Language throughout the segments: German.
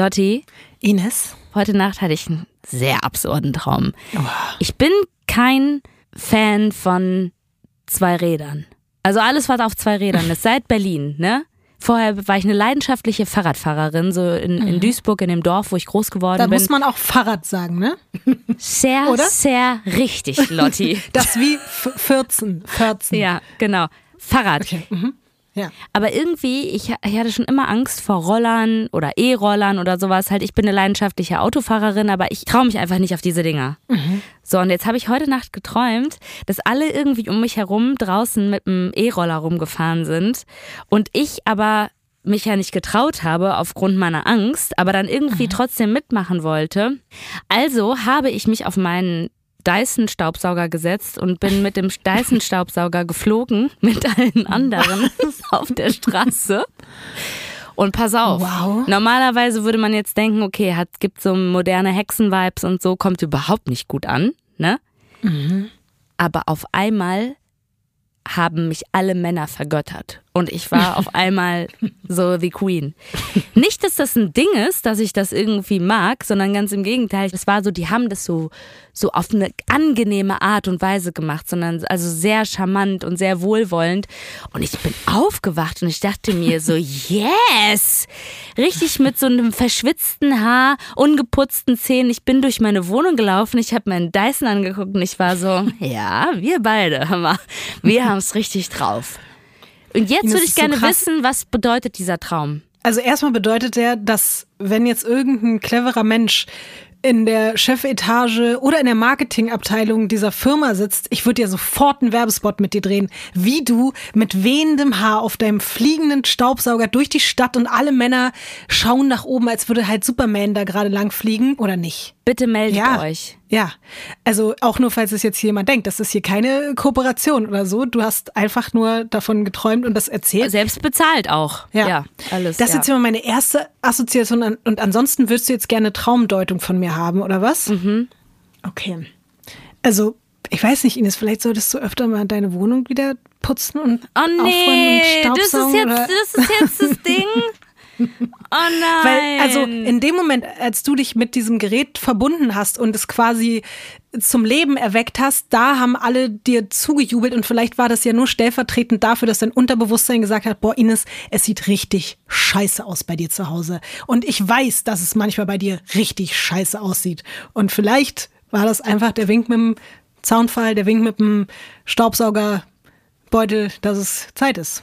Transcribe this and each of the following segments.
Lotti, Ines? heute Nacht hatte ich einen sehr absurden Traum. Ich bin kein Fan von zwei Rädern. Also alles, was auf zwei Rädern ist, seit Berlin, ne? Vorher war ich eine leidenschaftliche Fahrradfahrerin, so in, in Duisburg, in dem Dorf, wo ich groß geworden Da bin. muss man auch Fahrrad sagen, ne? sehr, oder? sehr richtig, Lotti. Das wie f- 14. 14. ja, genau. Fahrrad. Okay. Mhm. Ja. Aber irgendwie, ich, ich hatte schon immer Angst vor Rollern oder E-Rollern oder sowas. Halt, ich bin eine leidenschaftliche Autofahrerin, aber ich traue mich einfach nicht auf diese Dinger. So, und jetzt habe ich heute Nacht geträumt, dass alle irgendwie um mich herum draußen mit einem E-Roller rumgefahren sind und ich aber mich ja nicht getraut habe aufgrund meiner Angst, aber dann irgendwie trotzdem mitmachen wollte. Also habe ich mich auf meinen Dyson-Staubsauger gesetzt und bin mit dem Dyson-Staubsauger geflogen mit allen anderen auf der Straße. Und pass auf, Wow. normalerweise würde man jetzt denken, okay, hat, gibt so moderne Hexen-Vibes und so, kommt überhaupt nicht gut an, ne? Aber auf einmal haben mich alle Männer vergöttert. Und ich war auf einmal so the Queen. Nicht, dass das ein Ding ist, dass ich das irgendwie mag, sondern ganz im Gegenteil. Es war so, die haben das so, so auf eine angenehme Art und Weise gemacht, sondern also sehr charmant und sehr wohlwollend. Und ich bin aufgewacht und ich dachte mir so, yes! Richtig mit so einem verschwitzten Haar, ungeputzten Zähnen. Ich bin durch meine Wohnung gelaufen, ich habe meinen Dyson angeguckt und ich war so, ja, wir beide, wir haben es richtig drauf. Und jetzt würde ich so gerne krass. wissen, was bedeutet dieser Traum? Also erstmal bedeutet der, dass wenn jetzt irgendein cleverer Mensch in der Chefetage oder in der Marketingabteilung dieser Firma sitzt, ich würde ja sofort einen Werbespot mit dir drehen, wie du mit wehendem Haar auf deinem fliegenden Staubsauger durch die Stadt und alle Männer schauen nach oben, als würde halt Superman da gerade lang fliegen oder nicht. Bitte meldet Ja, euch. Ja. Also auch nur, falls es jetzt hier jemand denkt, das ist hier keine Kooperation oder so. Du hast einfach nur davon geträumt und das erzählt. Selbst bezahlt auch. Ja, alles. Das ist ja. jetzt immer meine erste Assoziation an, und ansonsten würdest du jetzt gerne Traumdeutung von mir haben, oder was? Mhm. Okay. Also, ich weiß nicht, Ines, vielleicht solltest du öfter mal deine Wohnung wieder putzen und Oh aufräumen nee, und das ist, Staubsaugen. jetzt, das ist jetzt das Ding. Oh nein. Weil, also in dem Moment, als du dich mit diesem Gerät verbunden hast und es quasi zum Leben erweckt hast, da haben alle dir zugejubelt und vielleicht war das ja nur stellvertretend dafür, dass dein Unterbewusstsein gesagt hat, boah Ines, es sieht richtig scheiße aus bei dir zu Hause. Und ich weiß, dass es manchmal bei dir richtig scheiße aussieht. Und vielleicht war das einfach der Wink mit dem Zaunfall, der Wink mit dem Staubsaugerbeutel, dass es Zeit ist.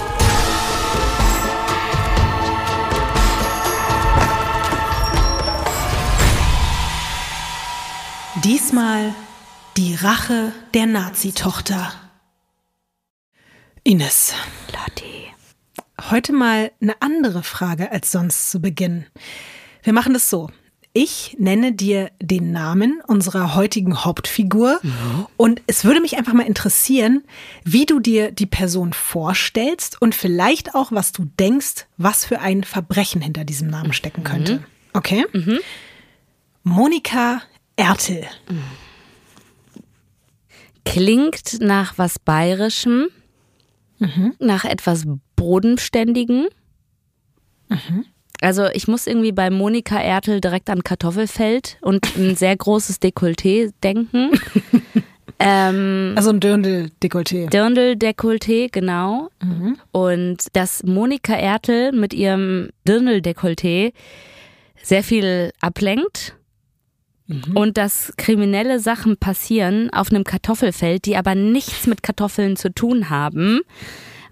Diesmal die Rache der Nazi-Tochter. Ines, Lotti. heute mal eine andere Frage als sonst zu Beginn. Wir machen das so. Ich nenne dir den Namen unserer heutigen Hauptfigur und es würde mich einfach mal interessieren, wie du dir die Person vorstellst und vielleicht auch, was du denkst, was für ein Verbrechen hinter diesem Namen stecken könnte. Okay? Monika Ertel. Klingt nach was Bayerischem, nach etwas Bodenständigem. Also ich muss irgendwie bei Monika Ertel direkt an Kartoffelfeld und ein sehr großes Dekolleté denken. ähm, Also ein Dirndl-Dekolleté. Dirndl-Dekolleté, genau. Und dass Monika Ertel mit ihrem Dirndl-Dekolleté sehr viel ablenkt und dass kriminelle Sachen passieren auf einem Kartoffelfeld, die aber nichts mit Kartoffeln zu tun haben,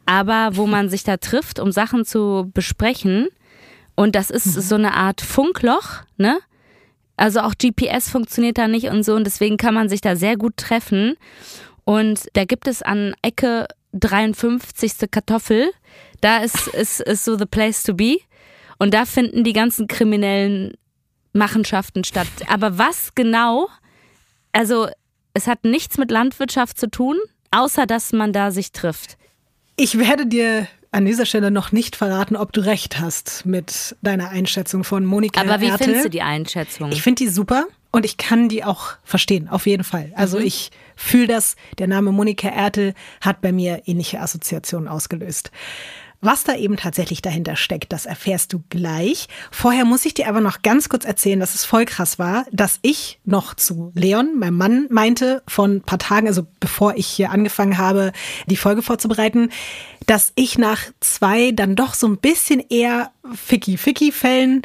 aber wo man sich da trifft, um Sachen zu besprechen. Und das ist so eine Art Funkloch, ne? Also auch GPS funktioniert da nicht und so und deswegen kann man sich da sehr gut treffen. Und da gibt es an Ecke 53. Kartoffel, da ist, ist, ist so the place to be. Und da finden die ganzen Kriminellen Machenschaften statt. Aber was genau? Also, es hat nichts mit Landwirtschaft zu tun, außer dass man da sich trifft. Ich werde dir an dieser Stelle noch nicht verraten, ob du recht hast mit deiner Einschätzung von Monika Aber wie Ertel. findest du die Einschätzung? Ich finde die super und ich kann die auch verstehen, auf jeden Fall. Also Mhm. ich fühle das, der Name Monika Ertel hat bei mir ähnliche Assoziationen ausgelöst. Was da eben tatsächlich dahinter steckt, das erfährst du gleich. Vorher muss ich dir aber noch ganz kurz erzählen, dass es voll krass war, dass ich noch zu Leon, meinem Mann, meinte von ein paar Tagen, also bevor ich hier angefangen habe, die Folge vorzubereiten, dass ich nach zwei dann doch so ein bisschen eher Ficky-Ficky-Fällen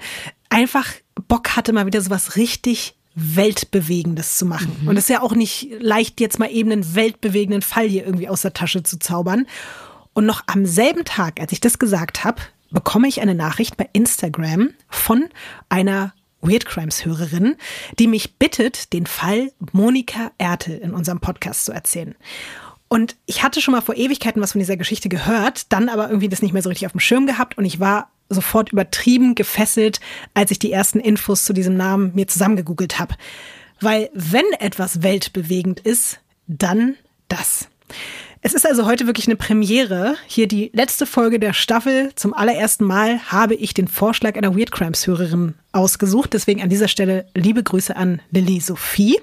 einfach Bock hatte, mal wieder sowas richtig Weltbewegendes zu machen. Und es ist ja auch nicht leicht, jetzt mal eben einen weltbewegenden Fall hier irgendwie aus der Tasche zu zaubern. Und noch am selben Tag, als ich das gesagt habe, bekomme ich eine Nachricht bei Instagram von einer Weird Crimes Hörerin, die mich bittet, den Fall Monika Ertel in unserem Podcast zu erzählen. Und ich hatte schon mal vor Ewigkeiten was von dieser Geschichte gehört, dann aber irgendwie das nicht mehr so richtig auf dem Schirm gehabt und ich war sofort übertrieben gefesselt, als ich die ersten Infos zu diesem Namen mir zusammengegoogelt habe. Weil wenn etwas weltbewegend ist, dann das. Es ist also heute wirklich eine Premiere. Hier die letzte Folge der Staffel. Zum allerersten Mal habe ich den Vorschlag einer Weird Crimes Hörerin ausgesucht. Deswegen an dieser Stelle liebe Grüße an Lilly Sophie.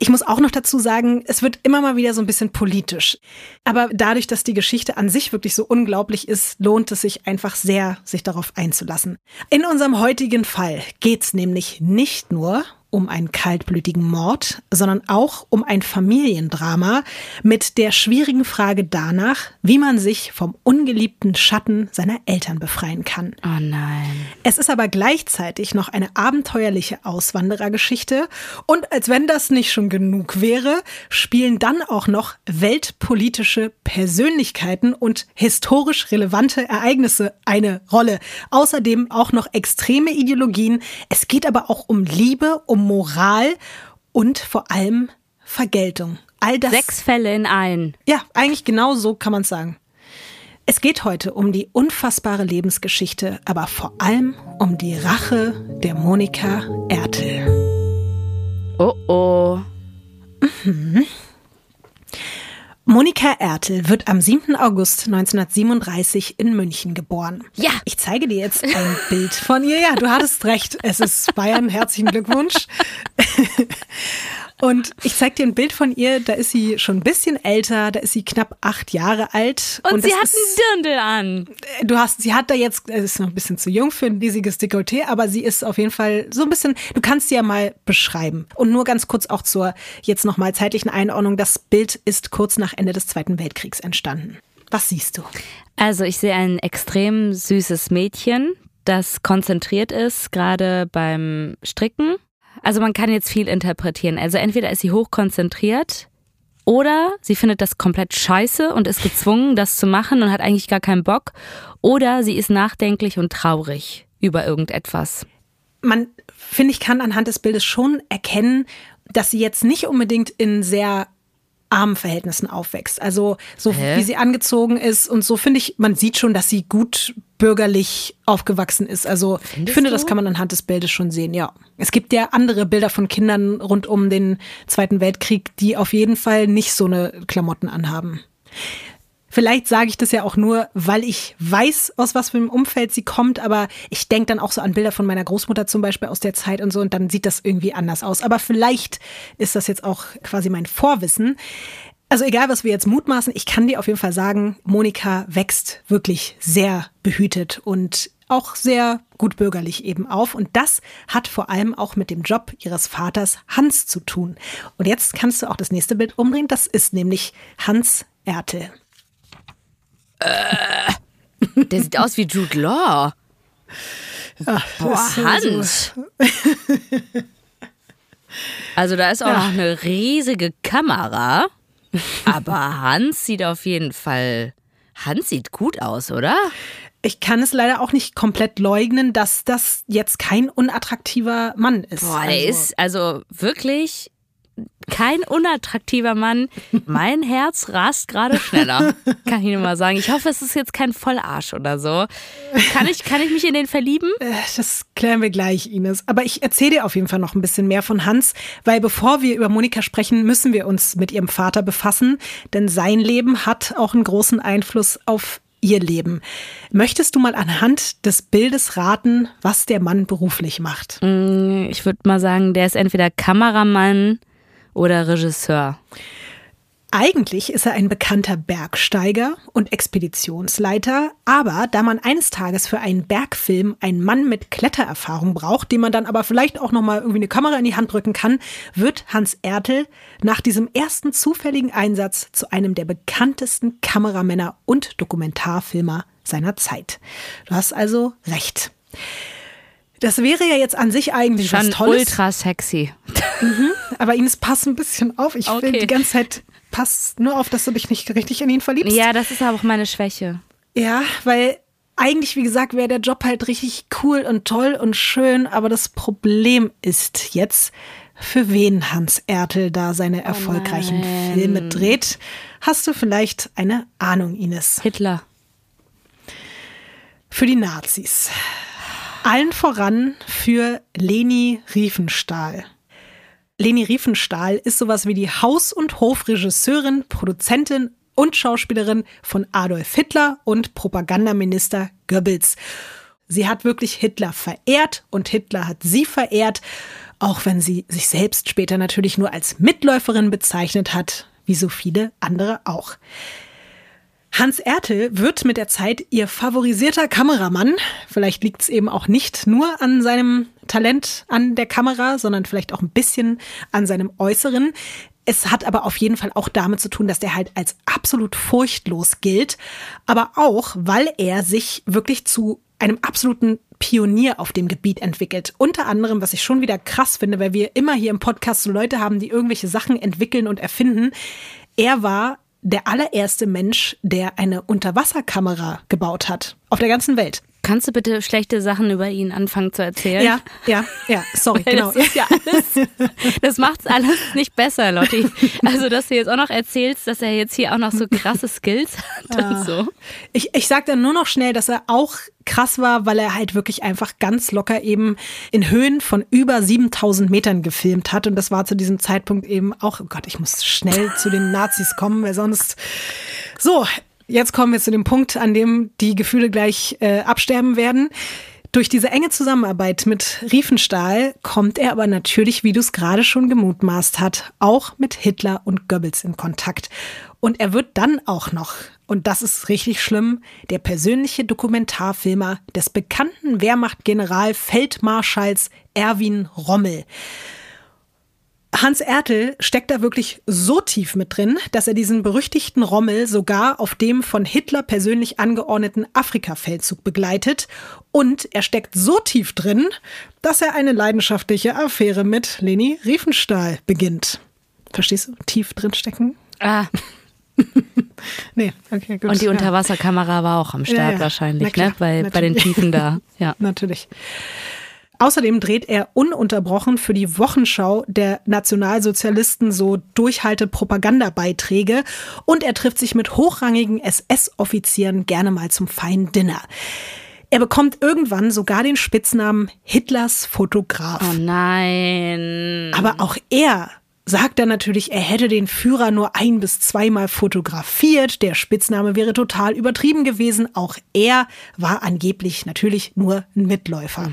Ich muss auch noch dazu sagen, es wird immer mal wieder so ein bisschen politisch. Aber dadurch, dass die Geschichte an sich wirklich so unglaublich ist, lohnt es sich einfach sehr, sich darauf einzulassen. In unserem heutigen Fall geht's nämlich nicht nur um einen kaltblütigen Mord, sondern auch um ein Familiendrama mit der schwierigen Frage danach, wie man sich vom ungeliebten Schatten seiner Eltern befreien kann. oh nein. Es ist aber gleichzeitig noch eine abenteuerliche Auswanderergeschichte und als wenn das nicht schon genug wäre, spielen dann auch noch weltpolitische Persönlichkeiten und historisch relevante Ereignisse eine Rolle. Außerdem auch noch extreme Ideologien. Es geht aber auch um Liebe, um Moral und vor allem Vergeltung. All das Sechs Fälle in einen. ja, eigentlich genau so kann man es sagen. Es geht heute um die unfassbare Lebensgeschichte, aber vor allem um die Rache der Monika Ertel. Oh oh. Monika Ertel wird am 7. August 1937 in München geboren. Ja. Ich zeige dir jetzt ein Bild von ihr. Ja, du hattest recht. Es ist Bayern. Herzlichen Glückwunsch. Und ich zeige dir ein Bild von ihr. Da ist sie schon ein bisschen älter. Da ist sie knapp acht Jahre alt. Und, sie es hat ist- einen Dirndl an. du hast, sie hat da jetzt, es ist noch ein bisschen zu jung für ein riesiges Dekolleté, aber sie ist auf jeden Fall so ein bisschen, du kannst sie ja mal beschreiben. Und nur ganz kurz auch zur jetzt nochmal zeitlichen Einordnung. Das Bild ist kurz nach Ende des Zweiten Weltkriegs entstanden. Was siehst du? Also ich sehe ein extrem süßes Mädchen, das konzentriert ist, gerade beim Stricken. Also man kann jetzt viel interpretieren. Also entweder ist sie hochkonzentriert oder sie findet das komplett scheiße und ist gezwungen, das zu machen und hat eigentlich gar keinen Bock. Oder sie ist nachdenklich und traurig über irgendetwas. man, finde ich, kann anhand des Bildes schon erkennen, dass sie jetzt nicht unbedingt in sehr armen Verhältnissen aufwächst. Also so Hä? wie sie angezogen ist und so finde ich, man sieht schon, dass sie gut bürgerlich aufgewachsen ist. Also ich finde, das du? kann man anhand des Bildes schon sehen, ja. Es gibt ja andere Bilder von Kindern rund um den Zweiten Weltkrieg, die auf jeden Fall nicht so eine Klamotten anhaben. Vielleicht sage ich das ja auch nur, weil ich weiß, aus was für einem Umfeld sie kommt, aber ich denke dann auch so an Bilder von meiner Großmutter zum Beispiel aus der Zeit und so und dann sieht das irgendwie anders aus. Aber vielleicht ist das jetzt auch quasi mein Vorwissen. Also egal, was wir jetzt mutmaßen, ich kann dir auf jeden Fall sagen, Monika wächst wirklich sehr behütet und auch sehr gut bürgerlich eben auf. Und das hat vor allem auch mit dem Job ihres Vaters Hans zu tun. Und jetzt kannst du auch das nächste Bild umdrehen. Das ist nämlich Hans Ertel. Der sieht aus wie Jude Law. Boah, ist so- Hans. Also da ist auch Ja. noch eine riesige Kamera. Aber Hans sieht auf jeden Fall. Hans sieht gut aus, oder? Ich kann es leider auch nicht komplett leugnen, dass das jetzt kein unattraktiver Mann ist. Boah, der also, ist also wirklich kein unattraktiver Mann. Mein Herz rast gerade schneller. Kann ich nur mal sagen. Ich hoffe, es ist jetzt kein Vollarsch oder so. Kann ich, kann ich mich in den verlieben? Äh, das klären wir gleich, Ines. Aber ich erzähle dir auf jeden Fall noch ein bisschen mehr von Hans, weil bevor wir über Monika sprechen, müssen wir uns mit ihrem Vater befassen, denn sein Leben hat auch einen großen Einfluss auf ihr Leben. Möchtest du mal anhand des Bildes raten, was der Mann beruflich macht? Mm, ich würde mal sagen, der ist entweder Kameramann oder Regisseur. Eigentlich ist er ein bekannter Bergsteiger und Expeditionsleiter, aber da man eines Tages für einen Bergfilm einen Mann mit Klettererfahrung braucht, dem man dann aber vielleicht auch noch mal irgendwie eine Kamera in die Hand drücken kann, wird Hans Ertel nach diesem ersten zufälligen Einsatz zu einem der bekanntesten Kameramänner und Dokumentarfilmer seiner Zeit. Du hast also recht. Das wäre ja jetzt an sich eigentlich Schon was Tolles. ultra sexy. Mhm, aber Ines, pass ein bisschen auf. Ich Okay. will die ganze Zeit, pass nur auf, dass du dich nicht richtig in ihn verliebst. Ja, das ist aber auch meine Schwäche. Ja, weil eigentlich, wie gesagt, wäre der Job halt richtig cool und toll und schön, aber das Problem ist jetzt, für wen Hans Ertel da seine erfolgreichen nein. Filme dreht. Hast du vielleicht eine Ahnung, Ines? Hitler. Für die Nazis. Allen voran für Leni Riefenstahl. Leni Riefenstahl ist sowas wie die Haus- und Hofregisseurin, Produzentin und Schauspielerin von Adolf Hitler und Propagandaminister Goebbels. Sie hat wirklich Hitler verehrt und Hitler hat sie verehrt, auch wenn sie sich selbst später natürlich nur als Mitläuferin bezeichnet hat, wie so viele andere auch. Hans Ertel wird mit der Zeit ihr favorisierter Kameramann. Vielleicht liegt es eben auch nicht nur an seinem Talent an der Kamera, sondern vielleicht auch ein bisschen an seinem Äußeren. Es hat aber auf jeden Fall auch damit zu tun, dass der halt als absolut furchtlos gilt, aber auch, weil er sich wirklich zu einem absoluten Pionier auf dem Gebiet entwickelt. Unter anderem, was ich schon wieder krass finde, weil wir immer hier im Podcast so Leute haben, die irgendwelche Sachen entwickeln und erfinden. Er war der allererste Mensch, der eine Unterwasserkamera gebaut hat. Auf der ganzen Welt. Kannst du bitte schlechte Sachen über ihn anfangen zu erzählen? Ja, ja, ja, sorry, Weil genau. Das ist ja alles. Das macht's alles nicht besser, Lotti. Also, dass du jetzt auch noch erzählst, dass er jetzt hier auch noch so krasse Skills hat und so. Ich, ich sag dann nur noch schnell, dass er auch krass war, weil er halt wirklich einfach ganz locker eben in Höhen von über 7000 Metern gefilmt hat. Und das war zu diesem Zeitpunkt eben auch, oh Gott, ich muss schnell zu den Nazis kommen, weil sonst. So, jetzt kommen wir zu dem Punkt, an dem die Gefühle gleich äh, absterben werden. Durch diese enge Zusammenarbeit mit Riefenstahl kommt er aber natürlich, wie du es gerade schon gemutmaßt hat, auch mit Hitler und Goebbels in Kontakt. Und er wird dann auch noch, und das ist richtig schlimm, der persönliche Dokumentarfilmer des bekannten Wehrmachtgeneral Feldmarschalls Erwin Rommel. Hans Ertel steckt da wirklich so tief mit drin, dass er diesen berüchtigten Rommel sogar auf dem von Hitler persönlich angeordneten Afrika-Feldzug begleitet. Und er steckt so tief drin, dass er eine leidenschaftliche Affäre mit Leni Riefenstahl beginnt. Verstehst du? Tief drin stecken? Ah, Nee, okay, gut. und die Ja. Unterwasserkamera war auch am Start Ja, ja. wahrscheinlich, ne? Bei, bei den. Tiefen da. Ja. Natürlich. Außerdem dreht er ununterbrochen für die Wochenschau der Nationalsozialisten so durchhalte Propagandabeiträge und er trifft sich mit hochrangigen SS-Offizieren gerne mal zum feinen Dinner. Er bekommt irgendwann sogar den Spitznamen Hitlers Fotograf. Oh nein. Aber auch er sagt dann natürlich, er hätte den Führer nur ein bis zweimal fotografiert. Der Spitzname wäre total übertrieben gewesen. Auch er war angeblich natürlich nur ein Mitläufer.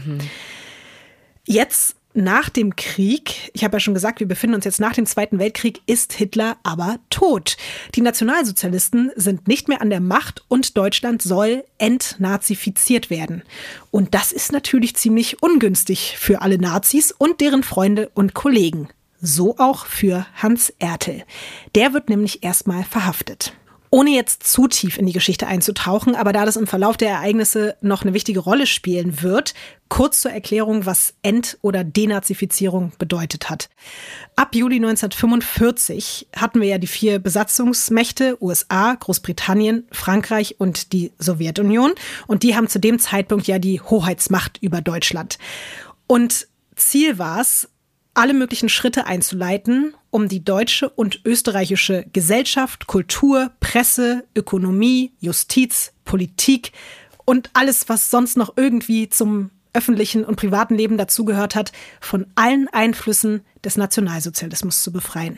Jetzt nach dem Krieg, ich habe ja schon gesagt, wir befinden uns jetzt nach dem Zweiten Weltkrieg, ist Hitler aber tot. Die Nationalsozialisten sind nicht mehr an der Macht und Deutschland soll entnazifiziert werden. Und das ist natürlich ziemlich ungünstig für alle Nazis und deren Freunde und Kollegen. So auch für Hans Ertel. Der wird nämlich erstmal verhaftet. Ohne jetzt zu tief in die Geschichte einzutauchen, aber da das im Verlauf der Ereignisse noch eine wichtige Rolle spielen wird, kurz zur Erklärung, was Ent- oder Denazifizierung bedeutet hat. Ab Juli 1945 hatten wir ja die vier Besatzungsmächte USA, Großbritannien, Frankreich und die Sowjetunion und die haben zu dem Zeitpunkt ja die Hoheitsmacht über Deutschland. Und Ziel war es, alle möglichen Schritte einzuleiten, um die deutsche und österreichische Gesellschaft, Kultur, Presse, Ökonomie, Justiz, Politik und alles, was sonst noch irgendwie zum öffentlichen und privaten Leben dazugehört hat, von allen Einflüssen des Nationalsozialismus zu befreien.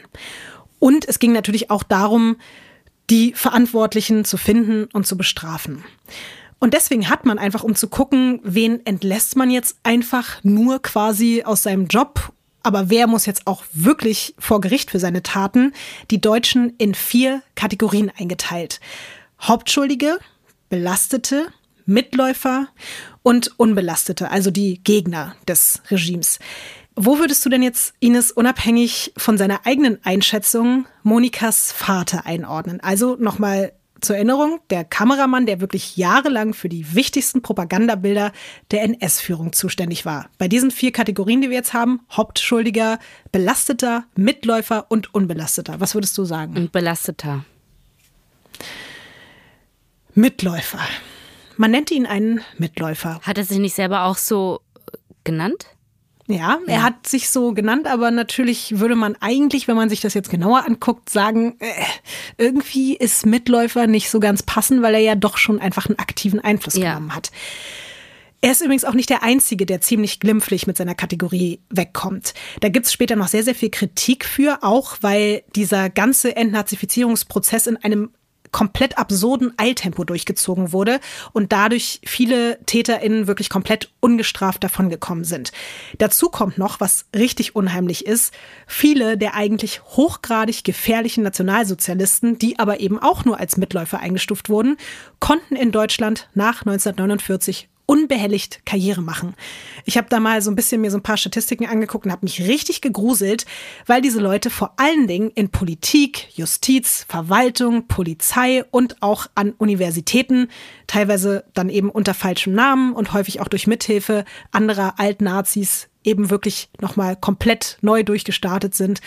Und es ging natürlich auch darum, die Verantwortlichen zu finden und zu bestrafen. Und deswegen hat man einfach, um zu gucken, wen entlässt man jetzt einfach nur quasi aus seinem Job, aber wer muss jetzt auch wirklich vor Gericht für seine Taten, die Deutschen in vier Kategorien eingeteilt. Hauptschuldige, Belastete, Mitläufer und Unbelastete, also die Gegner des Regimes. Wo würdest du denn jetzt, Ines, unabhängig von seiner eigenen Einschätzung, Monikas Vater einordnen? Also nochmal zur Erinnerung, der Kameramann, der wirklich jahrelang für die wichtigsten Propagandabilder der NS-Führung zuständig war. Bei diesen vier Kategorien, die wir jetzt haben, Hauptschuldiger, Belasteter, Mitläufer und Unbelasteter. Was würdest du sagen? Und Belasteter. Mitläufer. Man nennt ihn einen Mitläufer. Hat er sich nicht selber auch so genannt? Ja, er ja. hat sich so genannt, aber natürlich würde man eigentlich, wenn man sich das jetzt genauer anguckt, sagen, äh, irgendwie ist Mitläufer nicht so ganz passend, weil er ja doch schon einfach einen aktiven Einfluss ja. genommen hat. Er ist übrigens auch nicht der Einzige, der ziemlich glimpflich mit seiner Kategorie wegkommt. Da gibt's später noch sehr, sehr viel Kritik für, auch weil dieser ganze Entnazifizierungsprozess in einem komplett absurden Eiltempo durchgezogen wurde und dadurch viele TäterInnen wirklich komplett ungestraft davongekommen sind. Dazu kommt noch, was richtig unheimlich ist, viele der eigentlich hochgradig gefährlichen Nationalsozialisten, die aber eben auch nur als Mitläufer eingestuft wurden, konnten in Deutschland nach 1949 unbehelligt Karriere machen. Ich habe da mal so ein bisschen mir so ein paar Statistiken angeguckt und habe mich richtig gegruselt, weil diese Leute vor allen Dingen in Politik, Justiz, Verwaltung, Polizei und auch an Universitäten, teilweise dann eben unter falschem Namen und häufig auch durch Mithilfe anderer Altnazis eben wirklich nochmal komplett neu durchgestartet sind.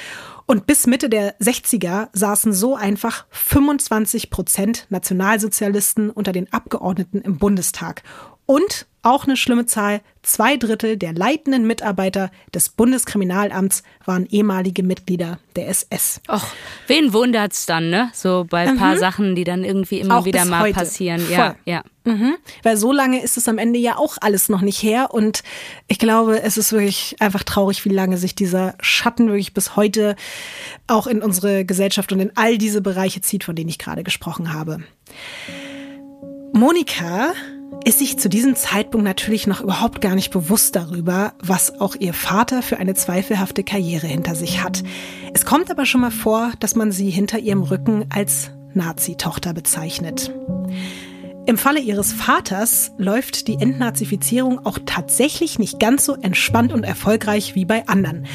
Und bis Mitte der 60er saßen so einfach 25 Prozent Nationalsozialisten unter den Abgeordneten im Bundestag. Und auch eine schlimme Zahl, zwei Drittel der leitenden Mitarbeiter des Bundeskriminalamts waren ehemalige Mitglieder der SS. Och, wen wundert's dann, ne? So bei ein mhm. paar Sachen, die dann irgendwie immer auch wieder mal heute. passieren. Ja, ja. Mhm. Weil so lange ist es am Ende ja auch alles noch nicht her. Und ich glaube, es ist wirklich einfach traurig, wie lange sich dieser Schatten wirklich bis heute auch in unsere Gesellschaft und in all diese Bereiche zieht, von denen ich gerade gesprochen habe. Monika ist sich zu diesem Zeitpunkt natürlich noch überhaupt gar nicht bewusst darüber, was auch ihr Vater für eine zweifelhafte Karriere hinter sich hat. Es kommt aber schon mal vor, dass man sie hinter ihrem Rücken als Nazi-Tochter bezeichnet. Im Falle ihres Vaters läuft die Entnazifizierung auch tatsächlich nicht ganz so entspannt und erfolgreich wie bei anderen.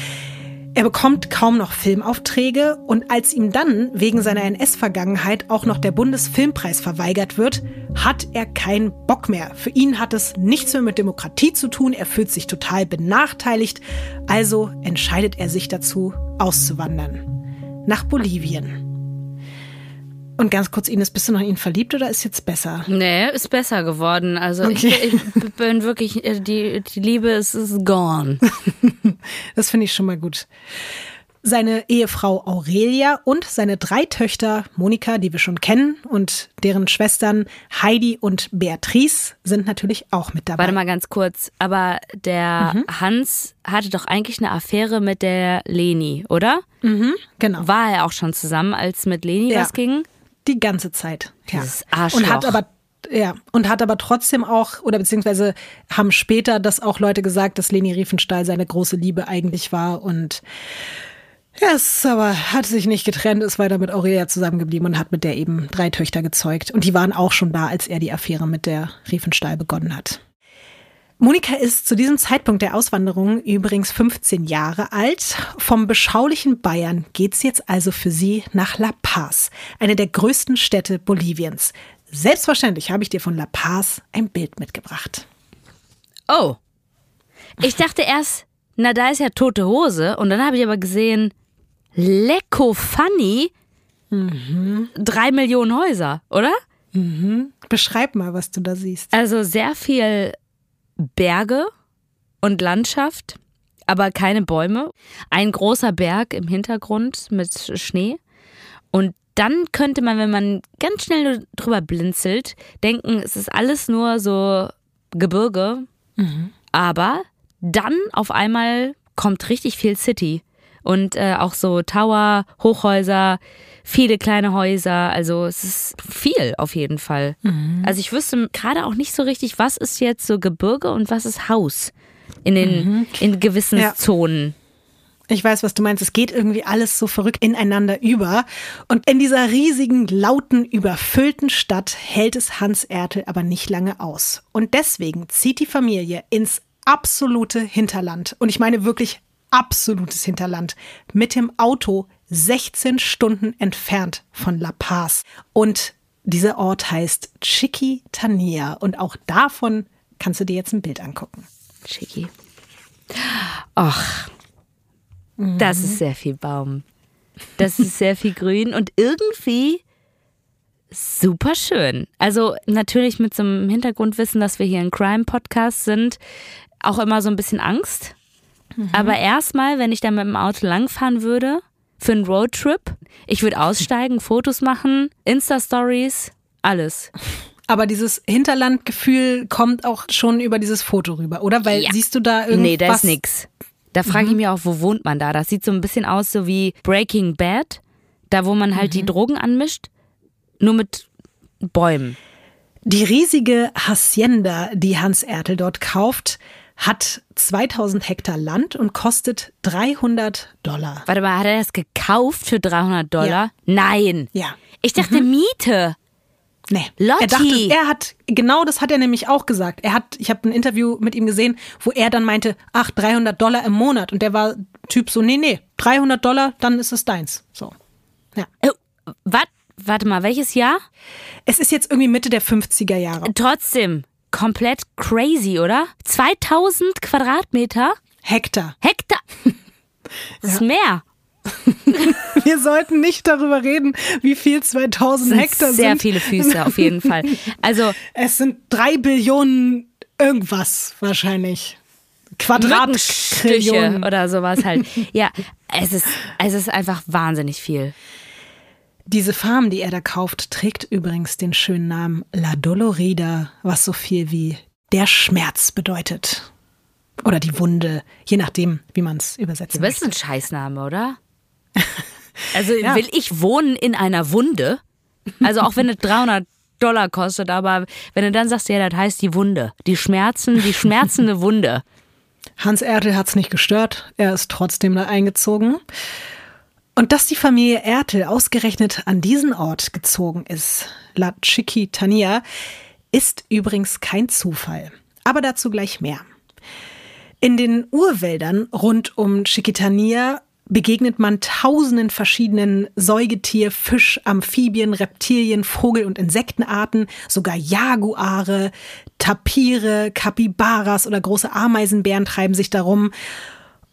Er bekommt kaum noch Filmaufträge und als ihm dann wegen seiner NS-Vergangenheit auch noch der Bundesfilmpreis verweigert wird, hat er keinen Bock mehr. Für ihn hat es nichts mehr mit Demokratie zu tun, er fühlt sich total benachteiligt, also entscheidet er sich dazu, auszuwandern. Nach Bolivien. Und ganz kurz, Ines, bist du noch in ihn verliebt oder ist jetzt besser? Nee, ist besser geworden. Also okay. ich, ich, bin wirklich, äh, die, die Liebe ist, ist gone. das finde ich schon mal gut. Seine Ehefrau Aurelia und seine drei Töchter Monika, die wir schon kennen, und deren Schwestern Heidi und Beatrice sind natürlich auch mit dabei. Warte mal ganz kurz, aber der mhm. Hans hatte doch eigentlich eine Affäre mit der Leni, oder? Mhm, genau. War er auch schon zusammen, als mit Leni ja. was ging? Die ganze Zeit. Ja. Dieses Arschloch. Und hat aber ja, und hat aber trotzdem auch, oder beziehungsweise haben später das auch Leute gesagt, dass Leni Riefenstahl seine große Liebe eigentlich war und ja, es aber hat sich nicht getrennt, ist weiter mit Aurelia zusammengeblieben und hat mit der eben drei Töchter gezeugt. Und die waren auch schon da, als er die Affäre mit der Riefenstahl begonnen hat. Monika ist zu diesem Zeitpunkt der Auswanderung übrigens 15 Jahre alt. Vom beschaulichen Bayern geht's jetzt also für sie nach La Paz, eine der größten Städte Boliviens. Selbstverständlich habe ich dir von La Paz ein Bild mitgebracht. Oh. Ich dachte erst, na, da ist ja tote Hose. Und dann habe ich aber gesehen, Lecko Funny, mhm. drei Millionen Häuser, oder? Mhm. Beschreib mal, was du da siehst. Also sehr viel Berge und Landschaft. aber keine Bäume. Ein großer Berg im Hintergrund mit Schnee. Und dann könnte man, wenn man ganz schnell drüber blinzelt, denken, es ist alles nur so Gebirge. Mhm. Aber dann auf einmal kommt richtig viel City. Und äh, auch so Tower, Hochhäuser, viele kleine Häuser. Also es ist viel auf jeden Fall. Mhm. Also ich wüsste gerade auch nicht so richtig, was ist jetzt so Gebirge und was ist Haus in den mhm. in gewissen ja. Zonen. Ich weiß, was du meinst. Es geht irgendwie alles so verrückt ineinander über. Und in dieser riesigen, lauten, überfüllten Stadt hält es Hans Ertel aber nicht lange aus. Und deswegen zieht die Familie ins absolute Hinterland. Und ich meine wirklich absolutes Hinterland. Mit dem Auto 16 Stunden entfernt von La Paz. Und dieser Ort heißt Chiquitania. Und auch davon kannst du dir jetzt ein Bild angucken. Chiqui. Ach, mhm. das ist sehr viel Baum. Das ist sehr viel Grün und irgendwie super schön. Also natürlich mit so einem Hintergrundwissen, dass wir hier ein Crime-Podcast sind, auch immer so ein bisschen Angst. Mhm. Aber erstmal, wenn ich da mit dem Auto langfahren würde, für einen Roadtrip, ich würde aussteigen, Fotos machen, Insta-Stories, alles. Aber dieses Hinterlandgefühl kommt auch schon über dieses Foto rüber, oder? Weil ja. siehst du da irgendwas? Nee, da ist nix. Da frage ich mhm. mich auch, wo wohnt man da? Das sieht so ein bisschen aus so wie Breaking Bad, da wo man halt mhm. die Drogen anmischt, nur mit Bäumen. Die riesige Hacienda, die Hans Ertel dort kauft, hat 2000 Hektar Land und kostet 300 Dollar. Warte mal, hat er das gekauft für 300 Dollar? Ja. Nein. Ja. Ich dachte mhm. Miete. Nee. Lotti. Er dachte, er hat, genau das hat er nämlich auch gesagt. Er hat, ich habe ein Interview mit ihm gesehen, wo er dann meinte, ach, 300 Dollar im Monat. Und der war Typ so, nee, nee, 300 Dollar, dann ist es deins. So. Ja. Oh, wat, warte mal, welches Jahr? Es ist jetzt irgendwie Mitte der 50er Jahre. Trotzdem, komplett crazy, oder? 2000 Quadratmeter? Hektar. Hektar. Das ist mehr. Wir sollten nicht darüber reden, wie viel 2000 Hektar sind. Sehr viele Füße auf jeden Fall. Also es sind drei Billionen irgendwas wahrscheinlich. Quadratstriche oder sowas halt. Ja, es ist, es ist einfach wahnsinnig viel. Diese Farm, die er da kauft, trägt übrigens den schönen Namen La Dolorida, was so viel wie der Schmerz bedeutet. Oder die Wunde, je nachdem, wie man es übersetzen Das ist ein Scheißname, oder? Also ja. will ich wohnen in einer Wunde? Also auch wenn es 300 Dollar kostet, aber wenn du dann sagst, ja, das heißt die Wunde, die Schmerzen, die schmerzende Wunde. Hans Ertel hat es nicht gestört, er ist trotzdem da eingezogen. Und dass die Familie Ertel ausgerechnet an diesen Ort gezogen ist, La Chiquitania, ist übrigens kein Zufall. Aber dazu gleich mehr. In den Urwäldern rund um Chiquitania begegnet man tausenden verschiedenen Säugetier, Fisch, Amphibien, Reptilien, Vogel- und Insektenarten, sogar Jaguare, Tapire, Kapibaras oder große Ameisenbären treiben sich darum.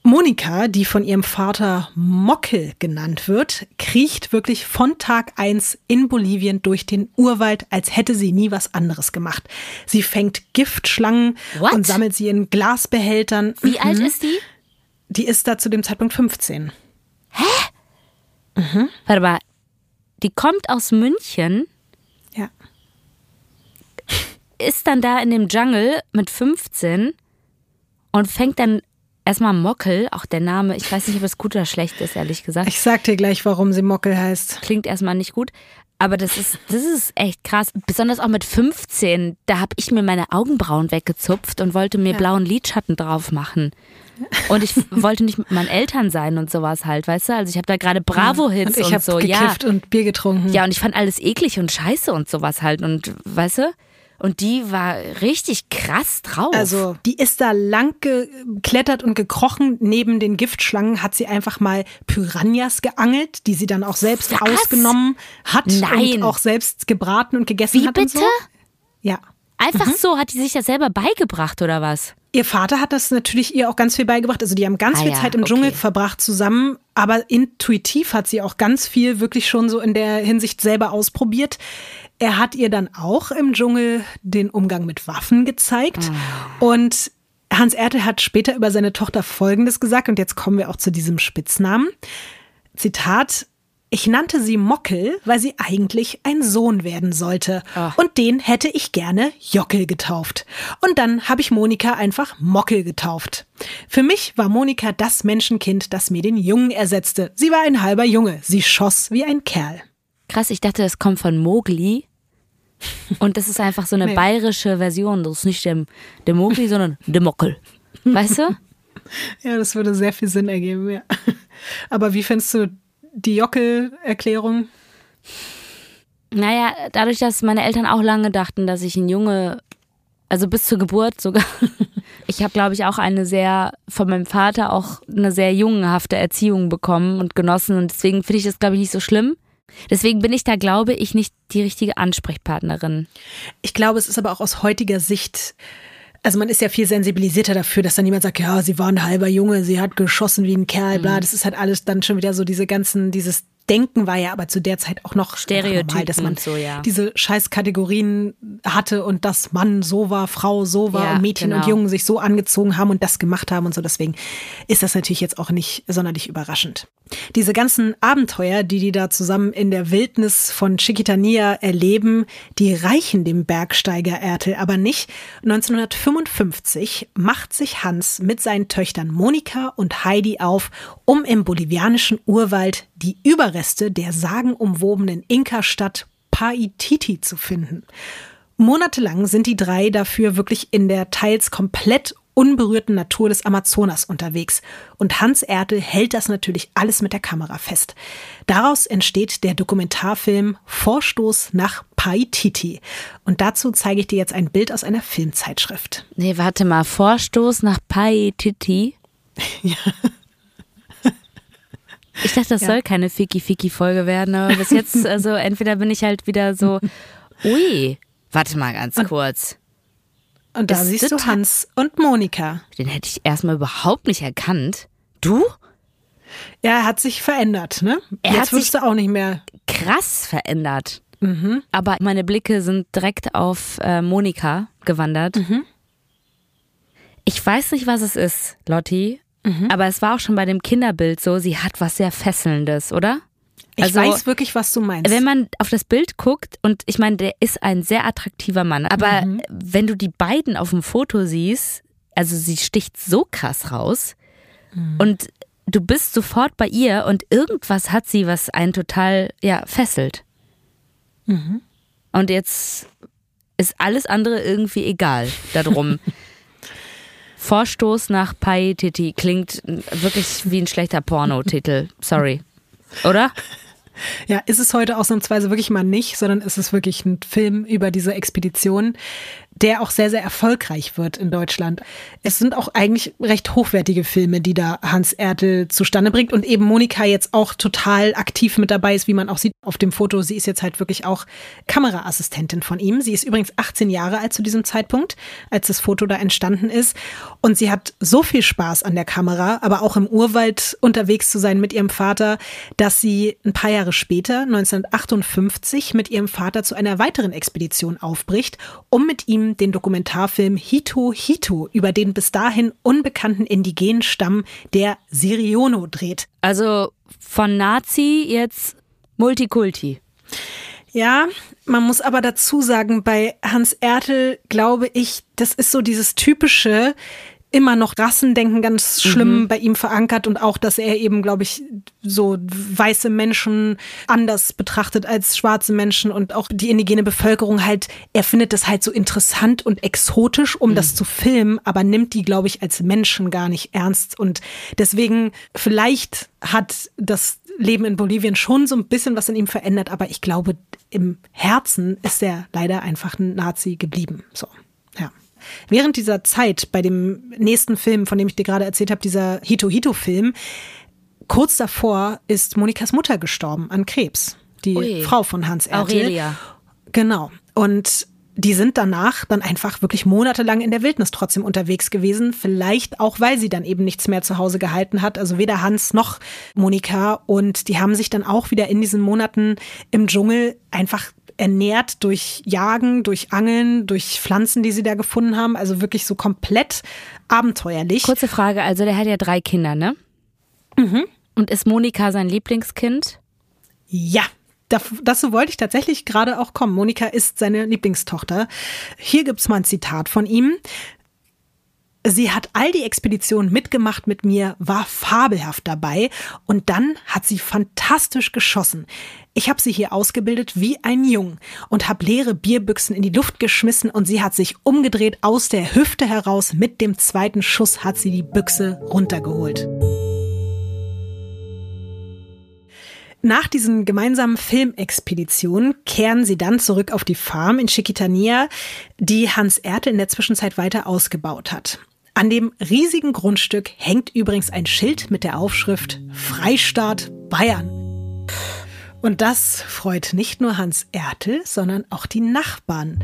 Monika, die von ihrem Vater Mockel genannt wird, kriecht wirklich von Tag eins in Bolivien durch den Urwald, als hätte sie nie was anderes gemacht. Sie fängt Giftschlangen What? und sammelt sie in Glasbehältern. Wie mhm. alt ist die? Die ist da zu dem Zeitpunkt 15. Hä? Mhm. Warte mal, die kommt aus München. Ja. Ist dann da in dem Jungle mit 15 und fängt dann erstmal Mockel, auch der Name, ich weiß nicht, ob es gut oder schlecht ist, ehrlich gesagt. Ich sag dir gleich, warum sie Mockel heißt. Klingt erstmal nicht gut. Aber das ist, das ist echt krass. Besonders auch mit 15, da habe ich mir meine Augenbrauen weggezupft und wollte mir ja. blauen Lidschatten drauf machen. Und ich wollte nicht mit meinen Eltern sein und sowas halt, weißt du? Also ich habe da gerade Bravo-Hits und, und so. Ja. und Bier getrunken. Ja, und ich fand alles eklig und scheiße und sowas halt. Und weißt du? Und die war richtig krass drauf. Also, die ist da lang geklettert und gekrochen. Neben den Giftschlangen hat sie einfach mal Piranhas geangelt, die sie dann auch selbst Was? ausgenommen hat Nein. und auch selbst gebraten und gegessen Wie hat. Wie bitte? So. Ja. Einfach mhm. so, hat die sich das selber beigebracht oder was? Ihr Vater hat das natürlich ihr auch ganz viel beigebracht. Also die haben ganz ah, viel ja, Zeit im okay. Dschungel verbracht zusammen, aber intuitiv hat sie auch ganz viel wirklich schon so in der Hinsicht selber ausprobiert. Er hat ihr dann auch im Dschungel den Umgang mit Waffen gezeigt. Oh. Und Hans Ertel hat später über seine Tochter Folgendes gesagt und jetzt kommen wir auch zu diesem Spitznamen. Zitat, ich nannte sie Mockel, weil sie eigentlich ein Sohn werden sollte. Ah. Und den hätte ich gerne Jockel getauft. Und dann habe ich Monika einfach Mockel getauft. Für mich war Monika das Menschenkind, das mir den Jungen ersetzte. Sie war ein halber Junge. Sie schoss wie ein Kerl. Krass, ich dachte, das kommt von Mowgli. Und das ist einfach so eine Nee. bayerische Version. Das ist nicht der, der Mowgli, sondern der Mockel. Weißt du? Ja, das würde sehr viel Sinn ergeben, ja. Aber wie findest du die Jockel-Erklärung? Naja, dadurch, dass meine Eltern auch lange dachten, dass ich ein Junge, also bis zur Geburt sogar. Ich habe, glaube ich, auch eine sehr, von meinem Vater auch eine sehr jungenhafte Erziehung bekommen und genossen. Und deswegen finde ich das, glaube ich, nicht so schlimm. Deswegen bin ich da, glaube ich, nicht die richtige Ansprechpartnerin. Ich glaube, es ist aber auch aus heutiger Sicht, also man ist ja viel sensibilisierter dafür, dass dann jemand sagt, ja, sie war ein halber Junge, sie hat geschossen wie ein Kerl, Mhm. bla. Das ist halt alles dann schon wieder so diese ganzen, dieses Denken war ja aber zu der Zeit auch noch normal, dass man und so, ja. diese scheiß Kategorien hatte und dass Mann so war, Frau so war Ja, und Mädchen und genau. Jungen sich so angezogen haben und das gemacht haben und so. Deswegen ist das natürlich jetzt auch nicht sonderlich überraschend. Diese ganzen Abenteuer, die die da zusammen in der Wildnis von Chiquitania erleben, die reichen dem Bergsteiger Ertel aber nicht. 1955 macht sich Hans mit seinen Töchtern Monika und Heidi auf, um im bolivianischen Urwald die Überreste der sagenumwobenen Inka-Stadt Paititi zu finden. Monatelang sind die drei dafür wirklich in der teils komplett unberührten Natur des Amazonas unterwegs. Und Hans Ertel hält das natürlich alles mit der Kamera fest. Daraus entsteht der Dokumentarfilm Vorstoß nach Paititi. Und dazu zeige ich dir jetzt ein Bild aus einer Filmzeitschrift. Nee, warte mal. Vorstoß nach Paititi. Ich dachte, das Ja. soll keine Fiki-Fiki-Folge werden, aber bis jetzt, also entweder bin ich halt wieder so, ui, warte mal ganz kurz. Und da Ist siehst du Hans und Monika. Den hätte ich erstmal überhaupt nicht erkannt. Du? Er hat sich verändert, ne? Er Jetzt hat sich- du auch nicht mehr. Krass verändert. Mhm. Aber meine Blicke sind direkt auf äh, Monika gewandert. Mhm. Ich weiß nicht, was es ist, Lotti. Mhm. Aber es war auch schon bei dem Kinderbild so, sie hat was sehr Fesselndes, oder? Ich Also, weiß wirklich, was du meinst. Wenn man auf das Bild guckt, und ich meine, der ist ein sehr attraktiver Mann, aber Mhm. wenn du die beiden auf dem Foto siehst, also sie sticht so krass raus Mhm. und du bist sofort bei ihr und irgendwas hat sie, was einen total, ja, fesselt. Mhm. Und jetzt ist alles andere irgendwie egal darum. Vorstoß nach Pai Titi klingt wirklich wie ein schlechter Pornotitel. Sorry. Oder? Ja, ist es heute ausnahmsweise wirklich mal nicht, sondern ist es wirklich ein Film über diese Expedition, der auch sehr, sehr erfolgreich wird in Deutschland. Es sind auch eigentlich recht hochwertige Filme, die da Hans Ertel zustande bringt und eben Monika jetzt auch total aktiv mit dabei ist, wie man auch sieht auf dem Foto. Sie ist jetzt halt wirklich auch Kameraassistentin von ihm. Sie ist übrigens 18 Jahre alt zu diesem Zeitpunkt, als das Foto da entstanden ist. Und sie hat so viel Spaß an der Kamera, aber auch im Urwald unterwegs zu sein mit ihrem Vater, dass sie ein paar Jahre später, 1958, mit ihrem Vater zu einer weiteren Expedition aufbricht, um mit ihm den Dokumentarfilm Hito Hito über den bis dahin unbekannten indigenen Stamm der Siriono dreht. Also von Nazi jetzt Multikulti. Ja, man muss aber dazu sagen, bei Hans Ertel glaube ich, das ist so dieses typische, immer noch Rassendenken ganz schlimm bei ihm verankert und auch, dass er eben, glaube ich, so weiße Menschen anders betrachtet als schwarze Menschen und auch die indigene Bevölkerung halt, er findet das halt so interessant und exotisch, um das zu filmen, aber nimmt die, glaube ich, als Menschen gar nicht ernst und deswegen vielleicht hat das Leben in Bolivien schon so ein bisschen was in ihm verändert, aber ich glaube, im Herzen ist er leider einfach ein Nazi geblieben. So, ja. Während dieser Zeit bei dem nächsten Film, von dem ich dir gerade erzählt habe, dieser Hito-Hito-Film, kurz davor ist Monikas Mutter gestorben an Krebs. Die Ui. Frau von Hans Ertel. Aurelia. Genau. Und die sind danach dann einfach wirklich monatelang in der Wildnis trotzdem unterwegs gewesen. Vielleicht auch, weil sie dann eben nichts mehr zu Hause gehalten hat. Also weder Hans noch Monika. Und die haben sich dann auch wieder in diesen Monaten im Dschungel einfach ernährt durch Jagen, durch Angeln, durch Pflanzen, die sie da gefunden haben. Also wirklich so komplett abenteuerlich. Kurze Frage, also der hat ja drei Kinder, ne? Mhm. Und ist Monika sein Lieblingskind? Ja, dazu wollte ich tatsächlich gerade auch kommen. Monika ist seine Lieblingstochter. Hier gibt's mal ein Zitat von ihm. Sie hat all die Expeditionen mitgemacht mit mir, war fabelhaft dabei und dann hat sie fantastisch geschossen. Ich habe sie hier ausgebildet wie ein Jung und habe leere Bierbüchsen in die Luft geschmissen und sie hat sich umgedreht aus der Hüfte heraus. Mit dem zweiten Schuss hat sie die Büchse runtergeholt. Nach diesen gemeinsamen Filmexpeditionen kehren sie dann zurück auf die Farm in Chiquitania, die Hans Ertel in der Zwischenzeit weiter ausgebaut hat. An dem riesigen Grundstück hängt übrigens ein Schild mit der Aufschrift Freistaat Bayern. Und das freut nicht nur Hans Ertel, sondern auch die Nachbarn.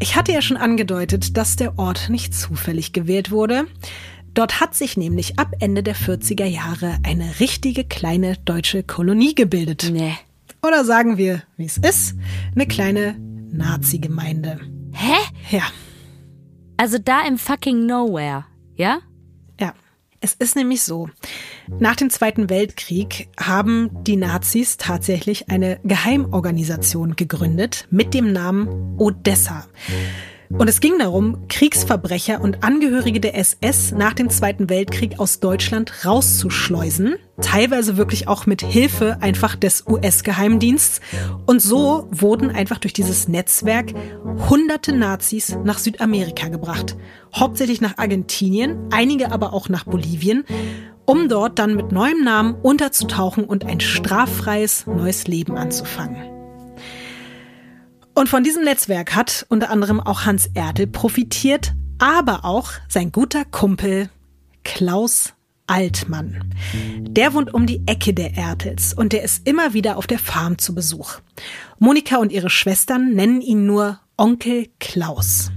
Ich hatte ja schon angedeutet, dass der Ort nicht zufällig gewählt wurde. Dort hat sich nämlich ab Ende der 40er Jahre eine richtige kleine deutsche Kolonie gebildet. Nee. Oder sagen wir, wie es ist, eine kleine Nazi-Gemeinde. Hä? Ja. Also da im fucking Nowhere, ja? Ja. Es ist nämlich so. Nach dem Zweiten Weltkrieg haben die Nazis tatsächlich eine Geheimorganisation gegründet mit dem Namen Odessa. Und es ging darum, Kriegsverbrecher und Angehörige der SS nach dem Zweiten Weltkrieg aus Deutschland rauszuschleusen, teilweise wirklich auch mit Hilfe einfach des US-Geheimdiensts. Und so wurden einfach durch dieses Netzwerk hunderte Nazis nach Südamerika gebracht, hauptsächlich nach Argentinien, einige aber auch nach Bolivien, um dort dann mit neuem Namen unterzutauchen und ein straffreies neues Leben anzufangen. Und von diesem Netzwerk hat unter anderem auch Hans Ertel profitiert, aber auch sein guter Kumpel Klaus Altmann. Der wohnt um die Ecke der Ertels und der ist immer wieder auf der Farm zu Besuch. Monika und ihre Schwestern nennen ihn nur Onkel Klaus.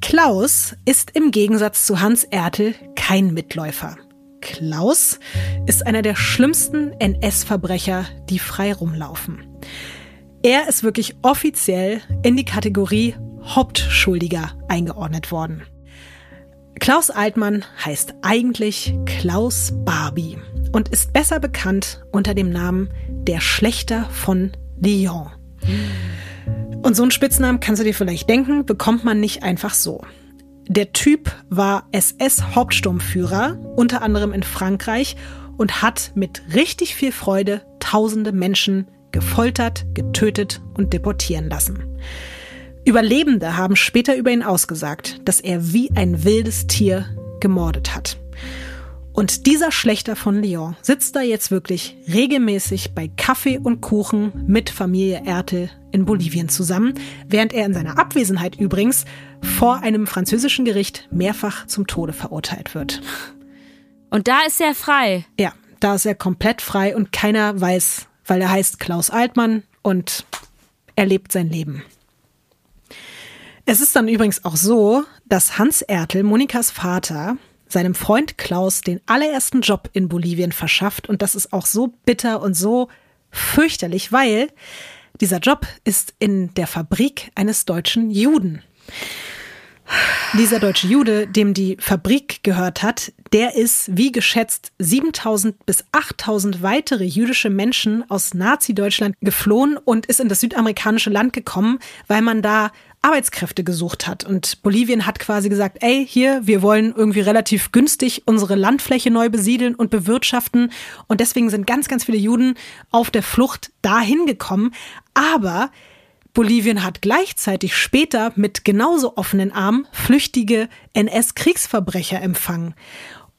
Klaus ist im Gegensatz zu Hans Ertel kein Mitläufer. Klaus ist einer der schlimmsten NS-Verbrecher, die frei rumlaufen. Er ist wirklich offiziell in die Kategorie Hauptschuldiger eingeordnet worden. Klaus Altmann heißt eigentlich Klaus Barbie und ist besser bekannt unter dem Namen der Schlechter von Lyon. Und so einen Spitznamen kannst du dir vielleicht denken, bekommt man nicht einfach so. Der Typ war SS-Hauptsturmführer, unter anderem in Frankreich, und hat mit richtig viel Freude tausende Menschen gefoltert, getötet und deportieren lassen. Überlebende haben später über ihn ausgesagt, dass er wie ein wildes Tier gemordet hat. Und dieser Schlechter von Lyon sitzt da jetzt wirklich regelmäßig bei Kaffee und Kuchen mit Familie Ertel in Bolivien zusammen, während er in seiner Abwesenheit übrigens vor einem französischen Gericht mehrfach zum Tode verurteilt wird. Und da ist er frei. Ja, da ist er komplett frei und keiner weiß, weil er heißt Klaus Altmann und er lebt sein Leben. Es ist dann übrigens auch so, dass Hans Ertel, Monikas Vater, seinem Freund Klaus den allerersten Job in Bolivien verschafft und das ist auch so bitter und so fürchterlich, weil dieser Job ist in der Fabrik eines deutschen Juden. Dieser deutsche Jude, dem die Fabrik gehört hat, der ist, wie geschätzt, 7000 bis 8000 weitere jüdische Menschen aus Nazi-Deutschland geflohen und ist in das südamerikanische Land gekommen, weil man da Arbeitskräfte gesucht hat. Und Bolivien hat quasi gesagt, ey, hier, wir wollen irgendwie relativ günstig unsere Landfläche neu besiedeln und bewirtschaften. Und deswegen sind ganz, ganz viele Juden auf der Flucht dahin gekommen. Aber Bolivien hat gleichzeitig später mit genauso offenen Armen flüchtige NS-Kriegsverbrecher empfangen.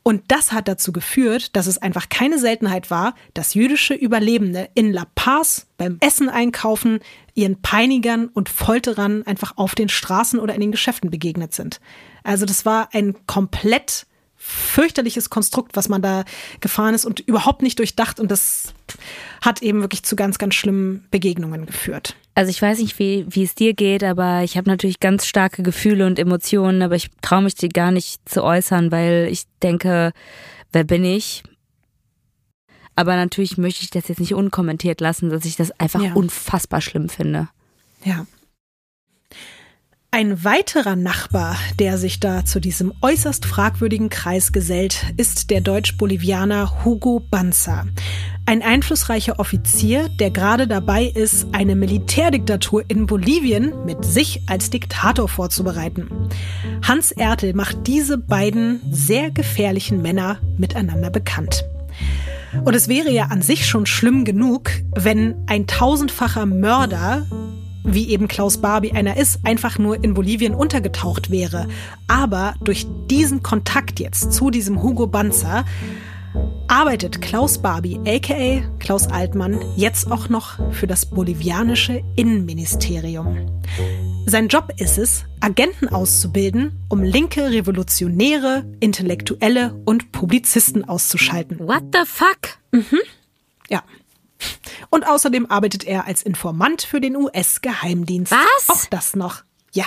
Und das hat dazu geführt, dass es einfach keine Seltenheit war, dass jüdische Überlebende in La Paz beim Essen einkaufen ihren Peinigern und Folterern einfach auf den Straßen oder in den Geschäften begegnet sind. Also das war ein komplett fürchterliches Konstrukt, was man da gefahren ist und überhaupt nicht durchdacht. Und das hat eben wirklich zu ganz, ganz schlimmen Begegnungen geführt. Also ich weiß nicht, wie, wie es dir geht, aber ich habe natürlich ganz starke Gefühle und Emotionen, aber ich traue mich die gar nicht zu äußern, weil ich denke, wer bin ich? Aber natürlich möchte ich das jetzt nicht unkommentiert lassen, dass ich das einfach ja. unfassbar schlimm finde. Ja. Ein weiterer Nachbar, der sich da zu diesem äußerst fragwürdigen Kreis gesellt, ist der Deutsch-Bolivianer Hugo Banzer. Ein einflussreicher Offizier, der gerade dabei ist, eine Militärdiktatur in Bolivien mit sich als Diktator vorzubereiten. Hans Ertel macht diese beiden sehr gefährlichen Männer miteinander bekannt. Und es wäre ja an sich schon schlimm genug, wenn ein tausendfacher Mörder wie eben Klaus Barbie einer ist, einfach nur in Bolivien untergetaucht wäre. Aber durch diesen Kontakt jetzt zu diesem Hugo Banzer arbeitet Klaus Barbie, aka Klaus Altmann, jetzt auch noch für das bolivianische Innenministerium. Sein Job ist es, Agenten auszubilden, um linke Revolutionäre, Intellektuelle und Publizisten auszuschalten. What the fuck? Mhm. Ja. Und außerdem arbeitet er als Informant für den US-Geheimdienst. Was? Auch das noch. Ja.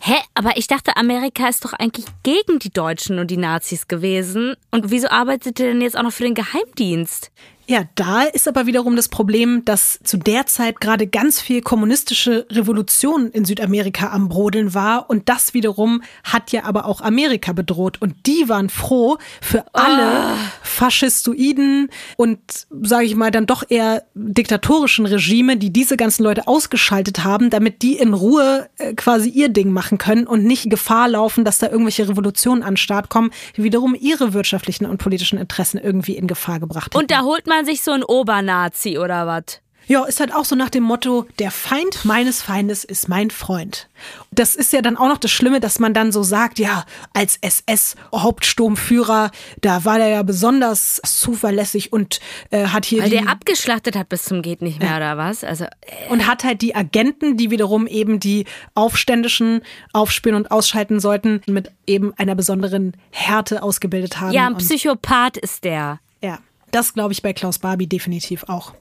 Hä? Aber ich dachte, Amerika ist doch eigentlich gegen die Deutschen und die Nazis gewesen. Und wieso arbeitet er denn jetzt auch noch für den Geheimdienst? Ja, da ist aber wiederum das Problem, dass zu der Zeit gerade ganz viel kommunistische Revolution in Südamerika am Brodeln war und das wiederum hat ja aber auch Amerika bedroht und die waren froh für alle oh. faschistoiden und sage ich mal dann doch eher diktatorischen Regime, die diese ganzen Leute ausgeschaltet haben, damit die in Ruhe äh, quasi ihr Ding machen können und nicht Gefahr laufen, dass da irgendwelche Revolutionen an den Start kommen, die wiederum ihre wirtschaftlichen und politischen Interessen irgendwie in Gefahr gebracht haben. Und da holt man man sich so einen Obernazi oder was? Ja, ist halt auch so nach dem Motto, der Feind meines Feindes ist mein Freund. Das ist ja dann auch noch das Schlimme, dass man dann so sagt, ja, als SS-Hauptsturmführer, da war der ja besonders zuverlässig und äh, hat hier. Weil die, der abgeschlachtet hat bis zum Geht nicht mehr, ja. oder was? Also, äh. Und hat halt die Agenten, die wiederum eben die Aufständischen aufspüren und ausschalten sollten, mit eben einer besonderen Härte ausgebildet haben. Ja, ein Psychopath ist der. Ja. Das glaube ich bei Klaus Barbie definitiv auch.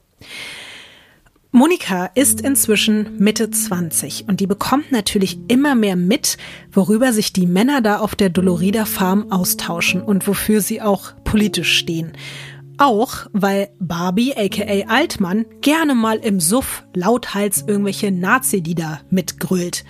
Monika ist inzwischen Mitte 20 und die bekommt natürlich immer mehr mit, worüber sich die Männer da auf der Dolorida Farm austauschen und wofür sie auch politisch stehen. Auch weil Barbie, aka Altmann, gerne mal im Suff lauthals irgendwelche Nazi-Lieder mitgrölt.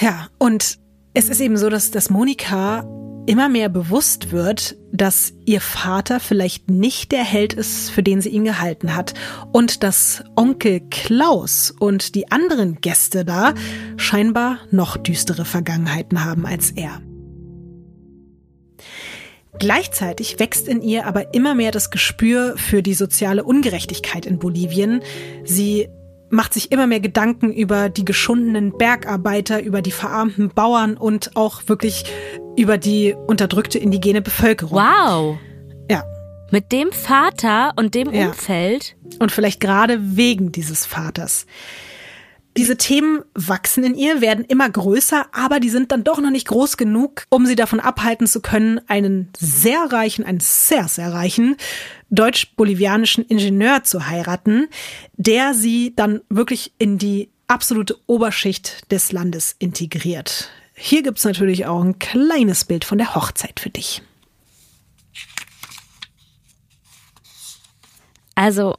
Ja, und es ist eben so, dass, dass Monika immer mehr bewusst wird, dass ihr Vater vielleicht nicht der Held ist, für den sie ihn gehalten hat und dass Onkel Klaus und die anderen Gäste da scheinbar noch düstere Vergangenheiten haben als er. Gleichzeitig wächst in ihr aber immer mehr das Gespür für die soziale Ungerechtigkeit in Bolivien. Sie macht sich immer mehr Gedanken über die geschundenen Bergarbeiter, über die verarmten Bauern und auch wirklich über die unterdrückte indigene Bevölkerung. Wow. Ja. Mit dem Vater und dem ja. Umfeld. Und vielleicht gerade wegen dieses Vaters. Diese Themen wachsen in ihr, werden immer größer, aber die sind dann doch noch nicht groß genug, um sie davon abhalten zu können, einen sehr reichen, einen sehr, sehr reichen deutsch-bolivianischen Ingenieur zu heiraten, der sie dann wirklich in die absolute Oberschicht des Landes integriert. Hier gibt es natürlich auch ein kleines Bild von der Hochzeit für dich. Also,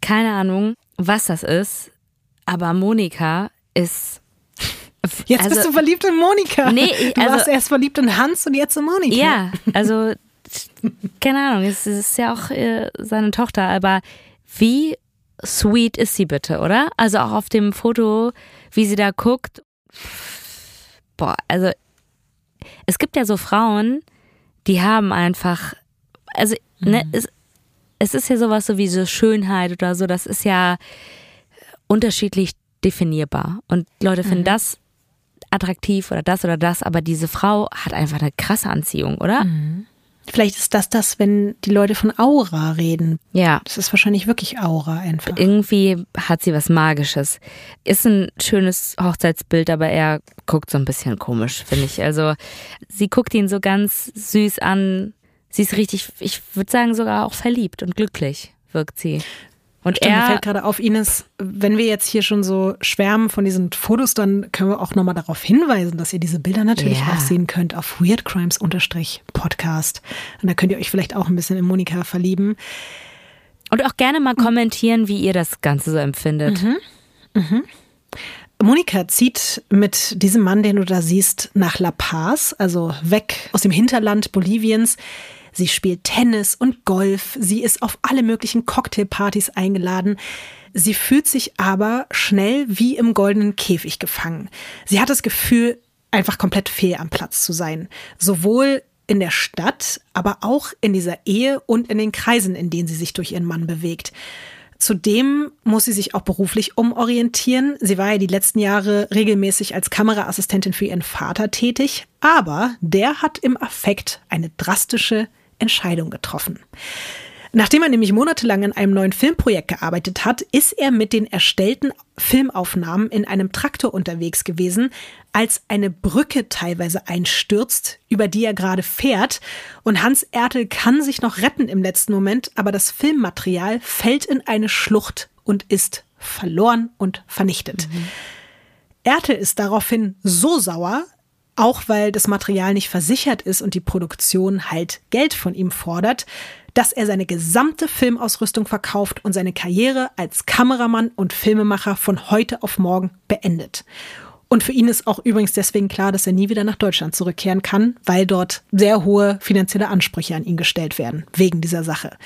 keine Ahnung, was das ist, aber Monika ist. Jetzt also, bist du verliebt in Monika. Nee, ich, du also, warst erst verliebt in Hans und jetzt in Monika. Ja, also keine Ahnung, es ist ja auch äh, seine Tochter, aber wie sweet ist sie bitte, oder? Also auch auf dem Foto, wie sie da guckt. Boah, also es gibt ja so Frauen, die haben einfach, also ne, mhm. es, es ist ja sowas so wie so Schönheit oder so, das ist ja unterschiedlich definierbar. Und Leute finden mhm. das attraktiv oder das oder das, aber diese Frau hat einfach eine krasse Anziehung, oder? Mhm. Vielleicht ist das das, wenn die Leute von Aura reden. Ja. Das ist wahrscheinlich wirklich Aura einfach. Irgendwie hat sie was Magisches. Ist ein schönes Hochzeitsbild, aber er guckt so ein bisschen komisch, finde ich. Also sie guckt ihn so ganz süß an. Sie ist richtig, ich würde sagen, sogar auch verliebt und glücklich wirkt sie. Und Stimmt, er mir fällt gerade auf, Ines, wenn wir jetzt hier schon so schwärmen von diesen Fotos, dann können wir auch nochmal darauf hinweisen, dass ihr diese Bilder natürlich ja. auch sehen könnt auf weirdcrimes-podcast. Und da könnt ihr euch vielleicht auch ein bisschen in Monika verlieben. Und auch gerne mal kommentieren, wie ihr das Ganze so empfindet. Mhm. Mhm. Monika zieht mit diesem Mann, den du da siehst, nach La Paz, also weg aus dem Hinterland Boliviens. Sie spielt Tennis und Golf. Sie ist auf alle möglichen Cocktailpartys eingeladen. Sie fühlt sich aber schnell wie im goldenen Käfig gefangen. Sie hat das Gefühl, einfach komplett fehl am Platz zu sein. Sowohl in der Stadt, aber auch in dieser Ehe und in den Kreisen, in denen sie sich durch ihren Mann bewegt. Zudem muss sie sich auch beruflich umorientieren. Sie war ja die letzten Jahre regelmäßig als Kameraassistentin für ihren Vater tätig, aber der hat im Affekt eine drastische Entscheidung getroffen. Nachdem er nämlich monatelang an einem neuen Filmprojekt gearbeitet hat, ist er mit den erstellten Filmaufnahmen in einem Traktor unterwegs gewesen, als eine Brücke teilweise einstürzt, über die er gerade fährt. Und Hans Ertel kann sich noch retten im letzten Moment, aber das Filmmaterial fällt in eine Schlucht und ist verloren und vernichtet. Mhm. Ertel ist daraufhin so sauer, auch weil das Material nicht versichert ist und die Produktion halt Geld von ihm fordert, dass er seine gesamte Filmausrüstung verkauft und seine Karriere als Kameramann und Filmemacher von heute auf morgen beendet. Und für ihn ist auch übrigens deswegen klar, dass er nie wieder nach Deutschland zurückkehren kann, weil dort sehr hohe finanzielle Ansprüche an ihn gestellt werden, wegen dieser Sache.